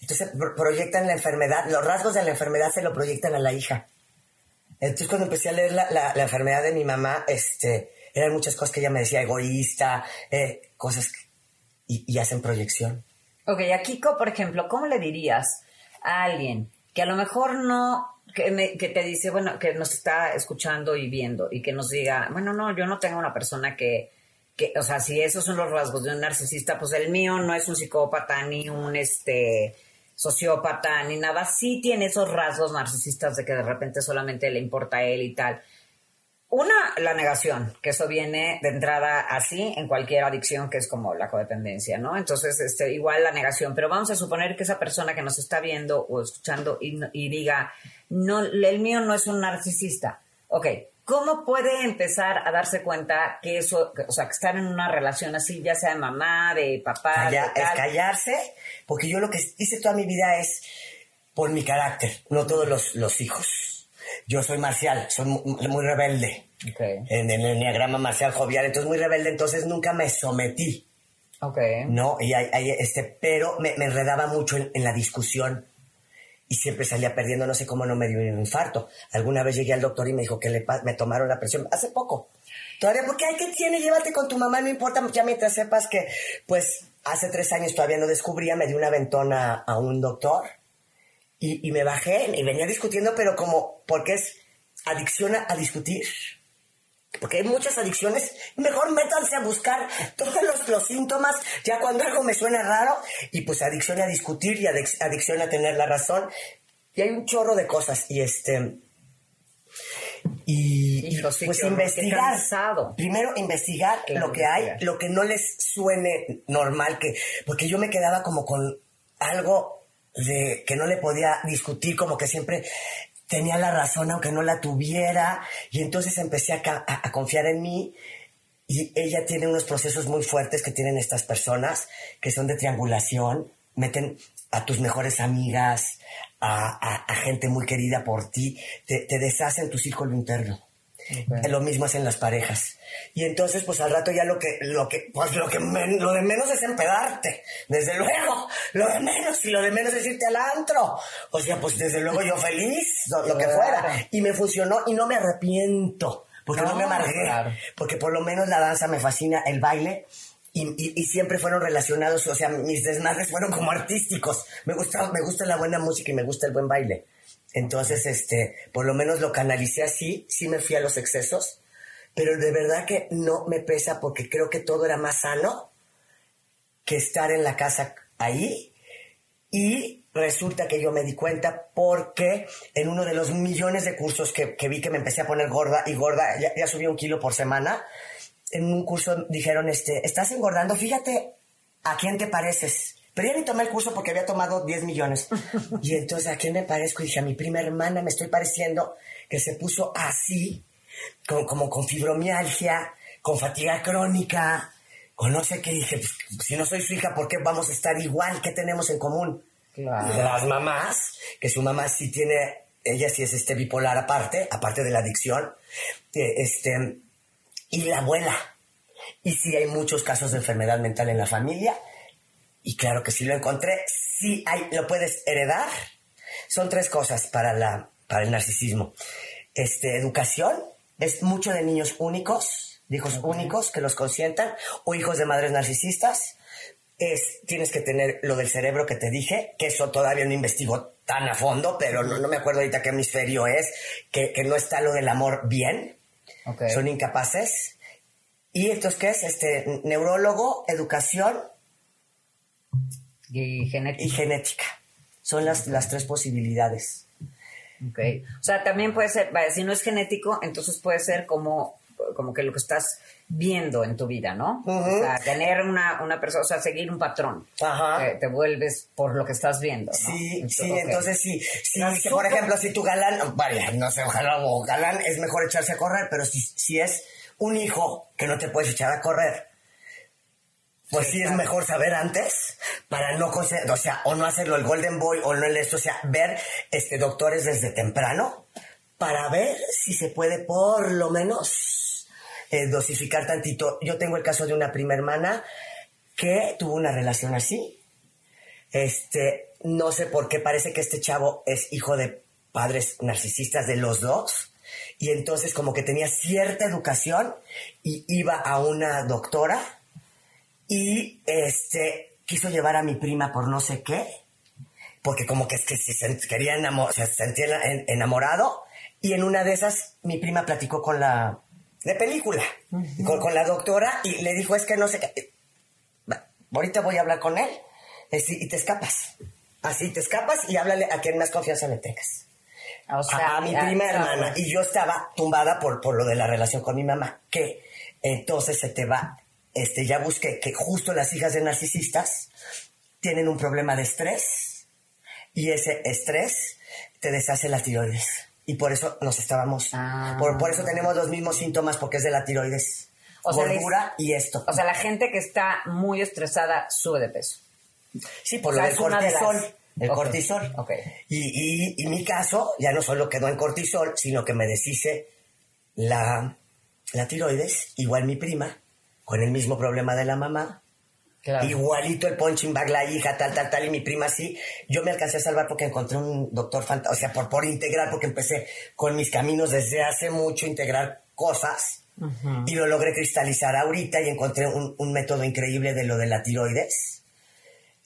S2: Entonces pro- proyectan la enfermedad, los rasgos de la enfermedad se lo proyectan a la hija. Entonces cuando empecé a leer la, la- la enfermedad de mi mamá, este, eran muchas cosas que ella me decía, egoísta, eh, cosas que- y, y hacen proyección.
S1: Ok, a Kiko, por ejemplo, ¿cómo le dirías a alguien que a lo mejor no, que, que te dice, bueno, que nos está escuchando y viendo y que nos diga, bueno, no, yo no tengo una persona que, que, o sea, si esos son los rasgos de un narcisista, pues el mío no es un psicópata ni un, este, sociópata ni nada, sí tiene esos rasgos narcisistas de que de repente solamente le importa a él y tal. Una, la negación, que eso viene de entrada así en cualquier adicción que es como la codependencia, ¿no? Entonces, este, igual la negación, pero vamos a suponer que esa persona que nos está viendo o escuchando y, y diga, no, el mío no es un narcisista. Ok, ¿cómo puede empezar a darse cuenta que eso, o sea, que estar en una relación así, ya sea de mamá, de papá,
S2: Calla-
S1: de tal?
S2: callarse, porque yo lo que hice toda mi vida es por mi carácter, no todos los, los hijos. Yo soy marcial, soy mu- muy, rebelde.
S1: Ok,
S2: En el enneagrama marcial jovial, entonces muy rebelde, entonces nunca me sometí,
S1: ok.
S2: ¿no? Y hay, hay, este, pero me, me enredaba mucho en, en la discusión y siempre salía perdiendo, no sé cómo no me dio un infarto. Alguna vez llegué al doctor y me dijo que le, me tomaron la presión, hace poco. Todavía, porque hay que tiene, llévate con tu mamá, no importa, ya mientras sepas que, pues, hace tres años todavía no descubría, me dio una ventona a un doctor y, y me bajé y venía discutiendo, pero como, porque es adicción a, a discutir. Porque hay muchas adicciones, mejor métanse a buscar todos los, los síntomas, ya cuando algo me suena raro, y pues adicción a discutir y adic- adicción a tener la razón. Y hay un chorro de cosas, y este... Y, pues
S1: qué
S2: investigar. Primero investigar
S1: Claro,
S2: lo que hay, lo que no les suene normal, que porque yo me quedaba como con algo de que no le podía discutir, como que siempre tenía la razón aunque no la tuviera, y entonces empecé a, confiar en mí. Y ella tiene unos procesos muy fuertes que tienen estas personas, que son de triangulación, meten a tus mejores amigas, a, gente muy querida por ti, te, te deshacen tu círculo interno. Lo mismo hacen las parejas. Y entonces, pues al rato ya lo que, lo que, pues lo que men- lo de menos es empedarte. Desde luego. Lo de menos, y lo de menos es irte al antro. O sea, pues desde luego yo feliz, lo, lo que fuera. Y me funcionó y no me arrepiento. Porque no,
S1: No,
S2: me amargué.
S1: claro.
S2: Porque por lo menos la danza me fascina, el baile. Y, y- y siempre fueron relacionados, o sea, mis desmadres fueron como artísticos. Me gusta, me gusta la buena música y me gusta el buen baile. Entonces, este, por lo menos lo canalicé así, sí me fui a los excesos, pero de verdad que no me pesa porque creo que todo era más sano que estar en la casa ahí. Y resulta que yo me di cuenta porque en uno de los millones de cursos que, que vi que me empecé a poner gorda y gorda, ya, subí un kilo por semana, en un curso dijeron, este, estás engordando, fíjate a quién te pareces. Pero ya ni tomé el curso porque había tomado 10 millones. Y entonces, ¿a quién me parezco? Y dije, a mi prima hermana me estoy pareciendo que se puso así, como, como con fibromialgia, con fatiga crónica, con no sé qué. Dije, pues, si no soy su hija, ¿por qué vamos a estar igual? ¿Qué tenemos en común?
S1: Claro.
S2: Las mamás, que su mamá sí tiene ella sí es este bipolar aparte, aparte de la adicción, este, y la abuela. Y sí hay muchos casos de enfermedad mental en la familia, y claro que sí lo encontré, sí hay, lo puedes heredar. Son tres cosas para, la, para el narcisismo. Este, educación, es mucho de niños únicos, de hijos únicos que los consientan, o hijos de madres narcisistas. Es, tienes que tener lo del cerebro que te dije, que eso todavía no investigo tan a fondo, pero no, no me acuerdo ahorita qué hemisferio es, que, que no está lo del amor bien.
S1: Ok.
S2: Son incapaces. Y entonces, ¿qué es? Este, neurólogo, educación
S1: Y
S2: y
S1: genética.
S2: genética. Son las, las tres posibilidades.
S1: Ok. O sea, también puede ser, vaya, si no es genético, entonces puede ser como, como que lo que estás viendo en tu vida, ¿no? O sea, tener una, una persona, o sea, seguir un patrón.
S2: Ajá.
S1: Que te vuelves por lo que estás viendo, ¿no?
S2: Sí,
S1: Entonces,
S2: sí, entonces sí. que, por ejemplo, si tu galán, vaya, no sé, ojalá o galán es mejor echarse a correr, pero si, si es un hijo que no te puedes echar a correr, pues sí, es mejor saber antes para no o sea, o no hacerlo el Golden Boy o no el esto, o sea, ver este doctores desde temprano para ver si se puede por lo menos eh, dosificar tantito. Yo tengo el caso de una prima hermana que tuvo una relación así. Este, no sé por qué parece que este chavo es hijo de padres narcisistas de los dos. Y entonces como que tenía cierta educación y iba a una doctora y este quiso llevar a mi prima por no sé qué, porque como que es que se quería enamo- se sentía en- enamorado y en una de esas mi prima platicó con la de película, con, con la doctora y le dijo es que no sé qué, Va, ahorita voy a hablar con él es- y te escapas, así te escapas y háblale a quien más confianza le tengas.
S1: O sea,
S2: a, a mi prima hermana. Y yo estaba tumbada por, por lo de la relación con mi mamá. Que entonces se te va. Este, ya busqué que justo las hijas de narcisistas tienen un problema de estrés. Y ese estrés te deshace la tiroides. Y por eso nos estábamos.
S1: Ah.
S2: Por, por eso tenemos los mismos síntomas, porque es de la tiroides.
S1: O sea,
S2: Gordura y esto.
S1: O sea, la gente que está muy estresada sube de peso.
S2: Sí, por
S1: O sea,
S2: lo del
S1: de las-
S2: cortisol. El cortisol.
S1: ok.
S2: Y, y, y mi caso ya no solo quedó en cortisol, sino que me deshice la, la tiroides, igual mi prima, con el mismo problema de la mamá.
S1: Claro.
S2: Igualito el punching bag, la hija, tal, tal, tal, y mi prima sí. Yo me alcancé a salvar porque encontré un doctor fantástico, o sea, por, por integrar, porque empecé con mis caminos desde hace mucho, integrar cosas, y lo logré cristalizar ahorita y encontré un, un método increíble de lo de la tiroides,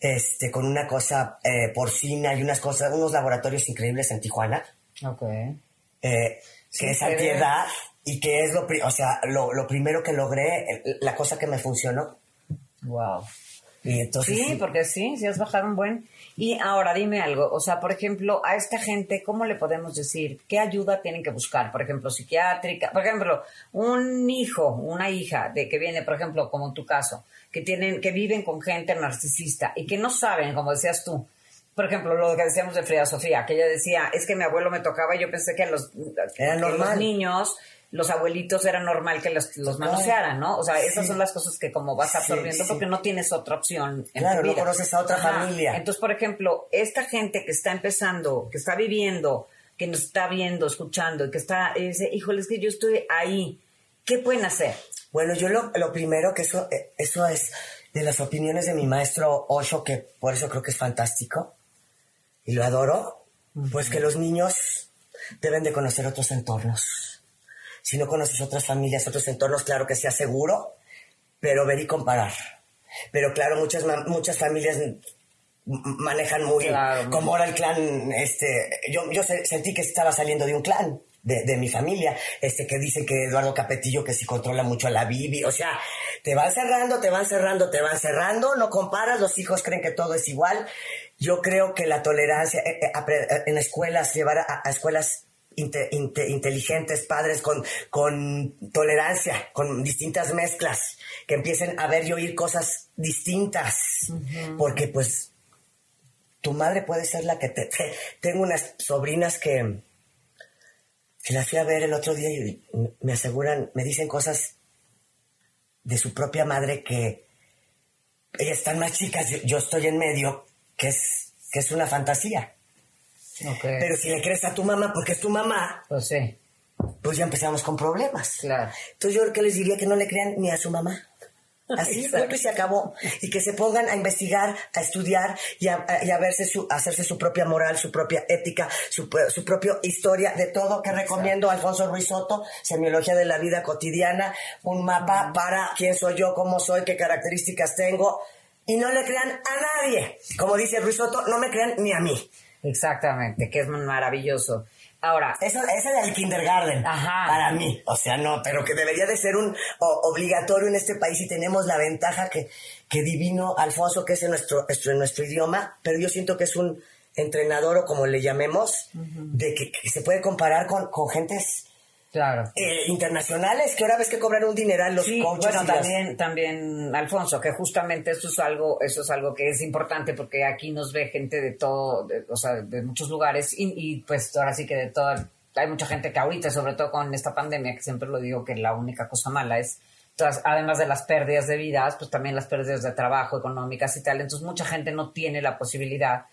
S2: este, con una cosa eh, porcina y unas cosas, unos laboratorios increíbles en Tijuana,
S1: Ok.
S2: eh, que es antiedad y que es lo, o sea, lo, lo primero que logré, la cosa que me funcionó.
S1: Wow.
S2: Y entonces,
S1: Sí, porque sí, sí has bajado un buen. Y ahora dime algo, o sea, por ejemplo, a esta gente, ¿cómo le podemos decir? ¿Qué ayuda tienen que buscar? Por ejemplo, psiquiátrica, por ejemplo, un hijo, una hija de que viene, por ejemplo, como en tu caso, que tienen, que viven con gente narcisista y que no saben, como decías tú. Por ejemplo, lo que decíamos de Frida Sofía, que ella decía, es que mi abuelo me tocaba y yo pensé que los,
S2: Era
S1: que
S2: normal.
S1: los niños, los abuelitos era normal que los, los manosearan, ¿no? O sea, esas
S2: Sí.
S1: son las cosas que como vas absorbiendo
S2: sí.
S1: porque no tienes otra opción. en
S2: Claro,
S1: tu
S2: no conoces a otra familia.
S1: Entonces, por ejemplo, esta gente que está empezando, que está viviendo, que nos está viendo, escuchando, y que está, y dice, híjole, es que yo estoy ahí, ¿qué pueden hacer?
S2: Bueno, yo lo, lo primero que eso, eh, eso es de las opiniones de mi maestro Osho, que por eso creo que es fantástico y lo adoro, pues que los niños deben de conocer otros entornos. Si no conoces otras familias, otros entornos, claro que sea seguro, pero ver y comparar. Pero claro, muchas, muchas familias manejan muy
S1: Claro.
S2: como ahora el clan este yo, yo se- sentí que estaba saliendo de un clan de, de mi familia este que dicen que Eduardo Capetillo que si controla mucho a la Bibi o sea te van cerrando te van cerrando te van cerrando no comparas los hijos creen que todo es igual yo creo que la tolerancia eh, eh, eh, en escuelas llevar a, a escuelas inte- inte- inteligentes, padres con, con tolerancia, con distintas mezclas, que empiecen a ver y oír cosas distintas, porque pues tu madre puede ser la que te... te- tengo unas sobrinas que, que las fui a ver el otro día y me aseguran, me dicen cosas de su propia madre que ellas están más chicas, yo, yo estoy en medio, que es, que es una fantasía. Pero si le crees a tu mamá, porque es tu mamá,
S1: Pues sí,
S2: pues ya empezamos con problemas.
S1: claro.
S2: Entonces yo creo que les diría que no le crean ni a su mamá. Así
S1: Exacto.
S2: y se acabó. Y que se pongan a investigar, a estudiar y a, a- y a verse su, a hacerse su propia moral, su propia ética, su, su propia historia de todo que recomiendo a Alfonso Ruiz Soto, Semiología de la Vida Cotidiana, un mapa para quién soy yo, cómo soy, qué características tengo. Y no le crean a nadie. Como dice Ruiz Soto, no me crean ni a mí.
S1: Exactamente, que es maravilloso. Ahora,
S2: Eso, ese del kindergarten,
S1: Ajá.
S2: para mí. O sea, no, pero que debería de ser un o- obligatorio en este país y tenemos la ventaja que, que divino Alfonso, que es en nuestro, nuestro, en nuestro idioma, pero yo siento que es un entrenador o como le llamemos, de que, que se puede comparar con, con gentes
S1: claro.
S2: eh, internacionales que ahora ves que cobran un dineral los
S1: Sí,
S2: coaches.
S1: bueno,
S2: y las-
S1: también, también, Alfonso, que justamente eso es algo, eso es algo que es importante porque aquí nos ve gente de todo, de- o sea, de muchos lugares y, y, pues ahora sí que de toda, hay mucha gente que ahorita, sobre todo con esta pandemia, que siempre lo digo que la única cosa mala es, todas, además de las pérdidas de vidas, pues también las pérdidas de trabajo, económicas y tal, entonces mucha gente no tiene la posibilidad.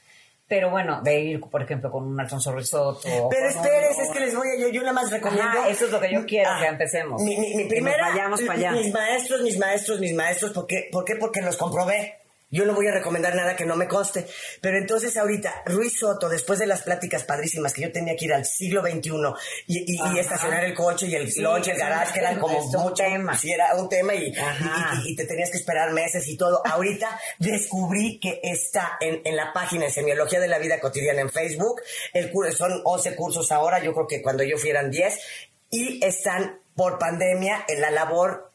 S1: Pero bueno, de ir, por ejemplo, con un Alfonso Risotto.
S2: Pero espérese, es que les voy a, yo, yo nada más recomiendo.
S1: Eso es lo que yo quiero,
S2: Ah,
S1: que empecemos.
S2: Mi, mi, mi
S1: Que
S2: primera,
S1: nos vayamos para allá.
S2: mis maestros, mis maestros, mis maestros, ¿por qué? ¿por qué? Porque los comprobé. Yo no voy a recomendar nada que no me conste. Pero entonces ahorita, Ruiz Soto, después de las pláticas padrísimas que yo tenía que ir al siglo XXI y, y- estacionar el coche y el
S1: Sí,
S2: lunch, el garage, que eran como
S1: es un
S2: mucho,
S1: tema.
S2: sí, era un tema y, y- te tenías que esperar meses y todo. Ahorita descubrí que está en, en la página de Semiología de la Vida Cotidiana en Facebook. El curso, son 11 cursos ahora, yo creo que cuando yo fui eran 10. Y están por pandemia en la labor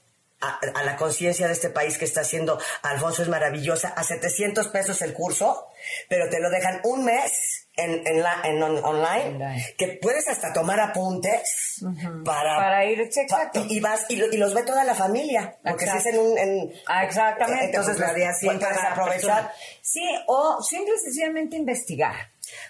S2: a, a la conciencia de este país que está haciendo Alfonso es maravillosa. A 700 pesos el curso, pero te lo dejan un mes en, en la, en on- online,
S1: Online.
S2: que puedes hasta tomar apuntes para,
S1: Para ir, exacto.
S2: y, y vas y, y los ve toda la familia, porque si es en un... en-
S1: Ah, exactamente.
S2: Entonces la día
S1: sí,
S2: puedes
S1: cada
S2: aprovechar.
S1: Sí, o simple y sencillamente investigar.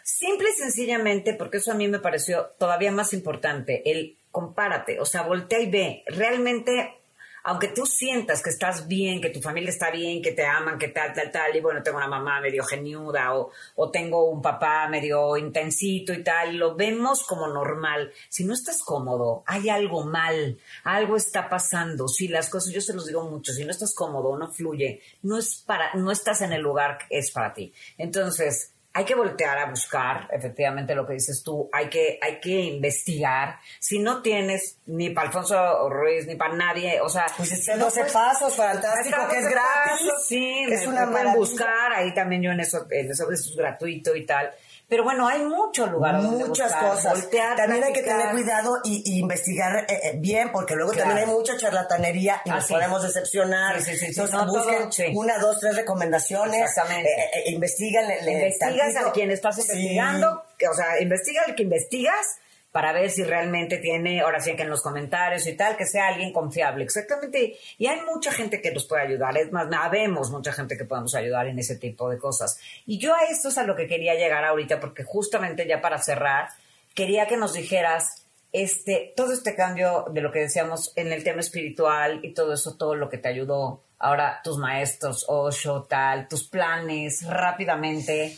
S1: Simple y sencillamente, porque eso a mí me pareció todavía más importante, el compárate, o sea, voltea y ve. Realmente, aunque tú sientas que estás bien, que tu familia está bien, que te aman, que tal, tal, tal, y bueno, tengo una mamá medio geniuda o, o tengo un papá medio intensito y tal, lo vemos como normal. Si no estás cómodo, hay algo mal, algo está pasando. Si las cosas, yo se los digo mucho, si no estás cómodo, no fluye, no es para, no estás en el lugar que es para ti. Entonces, hay que voltear a buscar, efectivamente, lo que dices tú, hay que, hay que investigar. Si no tienes ni para Alfonso Ruiz, ni para nadie, o sea...
S2: Pues este
S1: no
S2: 12
S1: puedes-
S2: pasos, fantástico, que es
S1: 12
S2: gratis.
S1: pasos, Sí,
S2: que
S1: me,
S2: es una
S1: me pueden buscar, ahí también yo en eso, en eso es gratuito y tal. Pero bueno, hay mucho lugar donde
S2: Muchas
S1: buscar,
S2: cosas.
S1: voltear,
S2: también hay que tener cuidado y, y investigar eh, eh, bien, porque luego
S1: Claro.
S2: también hay mucha charlatanería y nos podemos decepcionar.
S1: Sí, sí, sí, sí.
S2: Entonces
S1: No,
S2: busquen una, dos, tres recomendaciones.
S1: Exactamente.
S2: Eh, eh, eh, investigan,
S1: investigas
S2: tantito.
S1: a quien estás investigando, que, o sea, investiga al que investigas para ver si realmente tiene, ahora sí que en los comentarios y tal, que sea alguien confiable, exactamente. Y hay mucha gente que nos puede ayudar, es más, habemos mucha gente que podemos ayudar en ese tipo de cosas. Y yo a esto es a lo que quería llegar ahorita, porque justamente ya para cerrar, quería que nos dijeras este, todo este cambio de lo que decíamos en el tema espiritual y todo eso, todo lo que te ayudó, ahora tus maestros, Osho, tal, tus planes, rápidamente.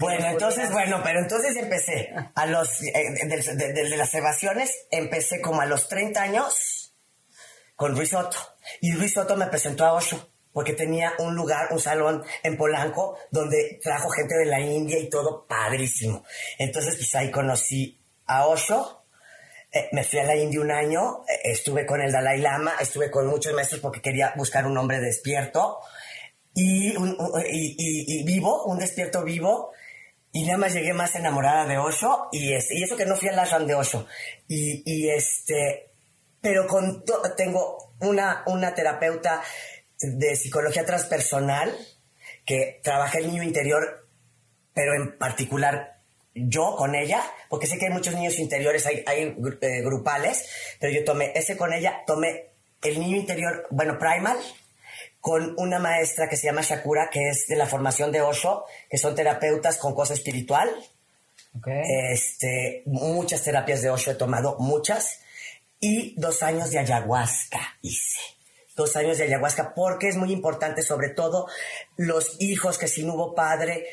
S2: Bueno, entonces, bueno, pero entonces empecé a los, eh, de, de- de- de las evasiones, empecé como a los 30 años con Ruiz Soto. Y Ruiz Soto me presentó a Osho, porque tenía un lugar, un salón en Polanco, donde trajo gente de la India y todo padrísimo. Entonces, pues ahí conocí a Osho. Eh, me fui a la India un año, eh, estuve con el Dalai Lama, estuve con muchos maestros porque quería buscar un hombre despierto y, un- un- y, y- y vivo, un despierto vivo. Y nada más llegué más enamorada de Osho y, es- y eso que no fui al ashram de Osho. Y, y este, pero con tengo una, una terapeuta de psicología transpersonal que trabaja el niño interior, pero en particular yo con ella, porque sé que hay muchos niños interiores, hay, eh, grupales, pero yo tomé ese con ella, tomé el niño interior, bueno, primal, con una maestra que se llama Shakura, que es de la formación de Osho, que son terapeutas con cosa espiritual. Este, muchas terapias de Osho he tomado, muchas. Y dos años de ayahuasca hice. Dos años de ayahuasca, porque es muy importante, sobre todo los hijos que si no hubo padre,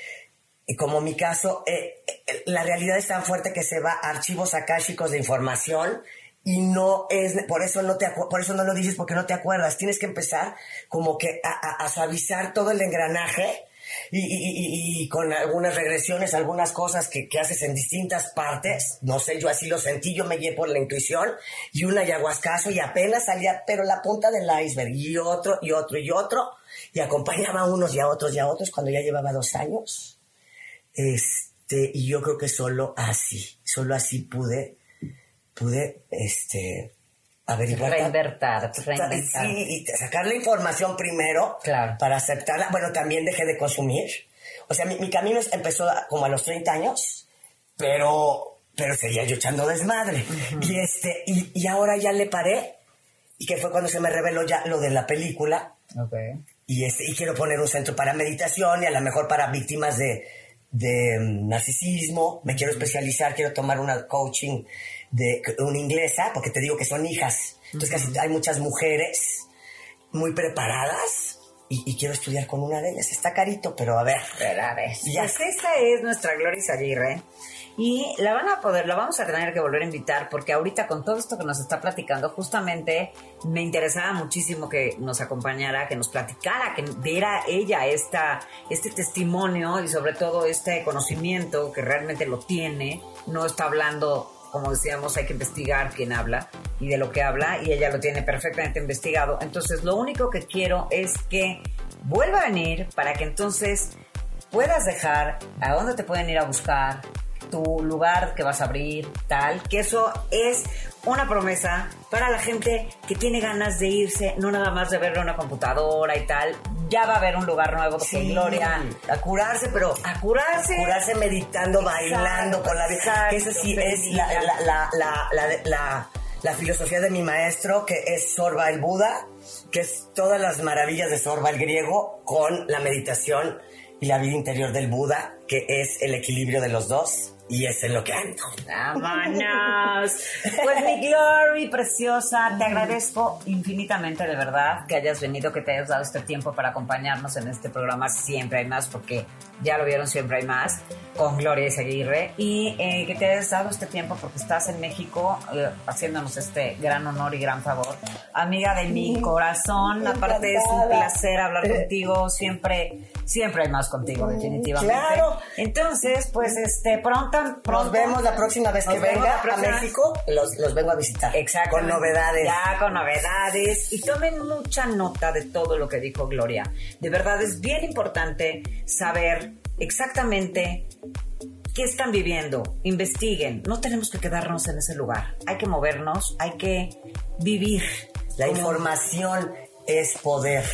S2: y como mi caso, eh, eh, la realidad es tan fuerte que se va a archivos akáshicos de información y no es, por eso no te, por eso no lo dices porque no te acuerdas. Tienes que empezar como que a, a, suavizar todo el engranaje y, y, y, con algunas regresiones, algunas cosas que, que, haces en distintas partes. No sé, yo así lo sentí, yo me guié por la intuición y una ayahuascazo y apenas salía, pero la punta del iceberg y otro y otro y otro y acompañaba a unos y a otros y a otros cuando ya llevaba dos años. Este, y yo creo que solo así, solo así pude pude este, averiguar.
S1: Reinvertar, reinventar.
S2: Sí, y sacar la información primero
S1: claro.
S2: para aceptarla. Bueno, también dejé de consumir. O sea, mi, camino empezó como a los 30 años, pero, pero seguía yo echando desmadre. Y este, y, y, ahora ya le paré, y que fue cuando se me reveló ya lo de la película.
S1: Okay.
S2: Y este, y quiero poner un centro para meditación y a lo mejor para víctimas de, de mm, narcisismo. Me quiero especializar, quiero tomar una coaching de una inglesa, porque te digo que son hijas. Entonces casi hay muchas mujeres muy preparadas y, quiero estudiar con una de ellas. Está carito, pero a ver.
S1: Pero a ver. Ya. Pues esa es nuestra Gloria Aguirre. Y la van a poder, la vamos a tener que volver a invitar porque ahorita con todo esto que nos está platicando, justamente me interesaba muchísimo que nos acompañara, que nos platicara, que diera ella esta, este testimonio y sobre todo este conocimiento que realmente lo tiene, no está hablando como decíamos, hay que investigar quién habla y de lo que habla, y ella lo tiene perfectamente investigado. Entonces, lo único que quiero es que vuelva a venir para que entonces puedas dejar a dónde te pueden ir a buscar, tu lugar que vas a abrir, tal, que eso es una promesa para la gente que tiene ganas de irse, no nada más de verlo en una computadora y tal. Ya va a haber un lugar nuevo con Gloria.
S2: A curarse, pero.
S1: A curarse.
S2: Curarse meditando, bailando con la vida. Que eso sí es la, la, la, la, filosofía de mi maestro, que es Sorba el Buda, que es todas las maravillas de Sorba el griego con la meditación y la vida interior del Buda, que es el equilibrio de los dos. Y es en lo que ando.
S1: ¡Vámonos! Pues mi Glory, preciosa, te agradezco infinitamente de verdad que hayas venido, que te hayas dado este tiempo para acompañarnos en este programa. Siempre hay más, porque ya lo vieron, siempre hay más, con Gloria Aguirre. Y eh, que te hayas dado este tiempo porque estás en México eh, haciéndonos este gran honor y gran favor. Amiga de mi corazón, aparte es un placer hablar contigo. Siempre, siempre hay más contigo, definitivamente.
S2: Claro.
S1: Entonces, pues este, pronto
S2: nos vemos la próxima vez que venga a México. Los, los, vengo a visitar.
S1: Exacto.
S2: Con novedades.
S1: Ya, con novedades. Y tomen mucha nota de todo lo que dijo Gloria. De verdad es bien importante saber exactamente qué están viviendo. Investiguen. No tenemos que quedarnos en ese lugar. Hay que movernos, hay que vivir.
S2: La información es poder.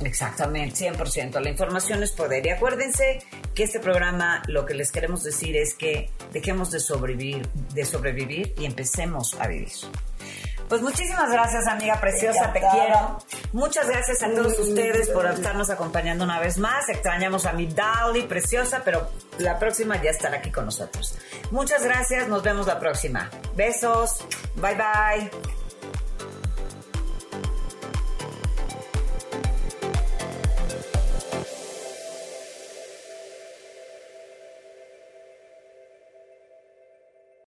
S1: Exactamente, 100%. La información es poder. Y acuérdense que este programa lo que les queremos decir es que dejemos de sobrevivir, de sobrevivir y empecemos a vivir. Pues muchísimas gracias, amiga preciosa, te quiero. Muchas gracias a todos ustedes por estarnos acompañando una vez más. Extrañamos a mi Dali preciosa, pero la próxima ya estará aquí con nosotros. Muchas gracias, nos vemos la próxima. Besos, bye bye.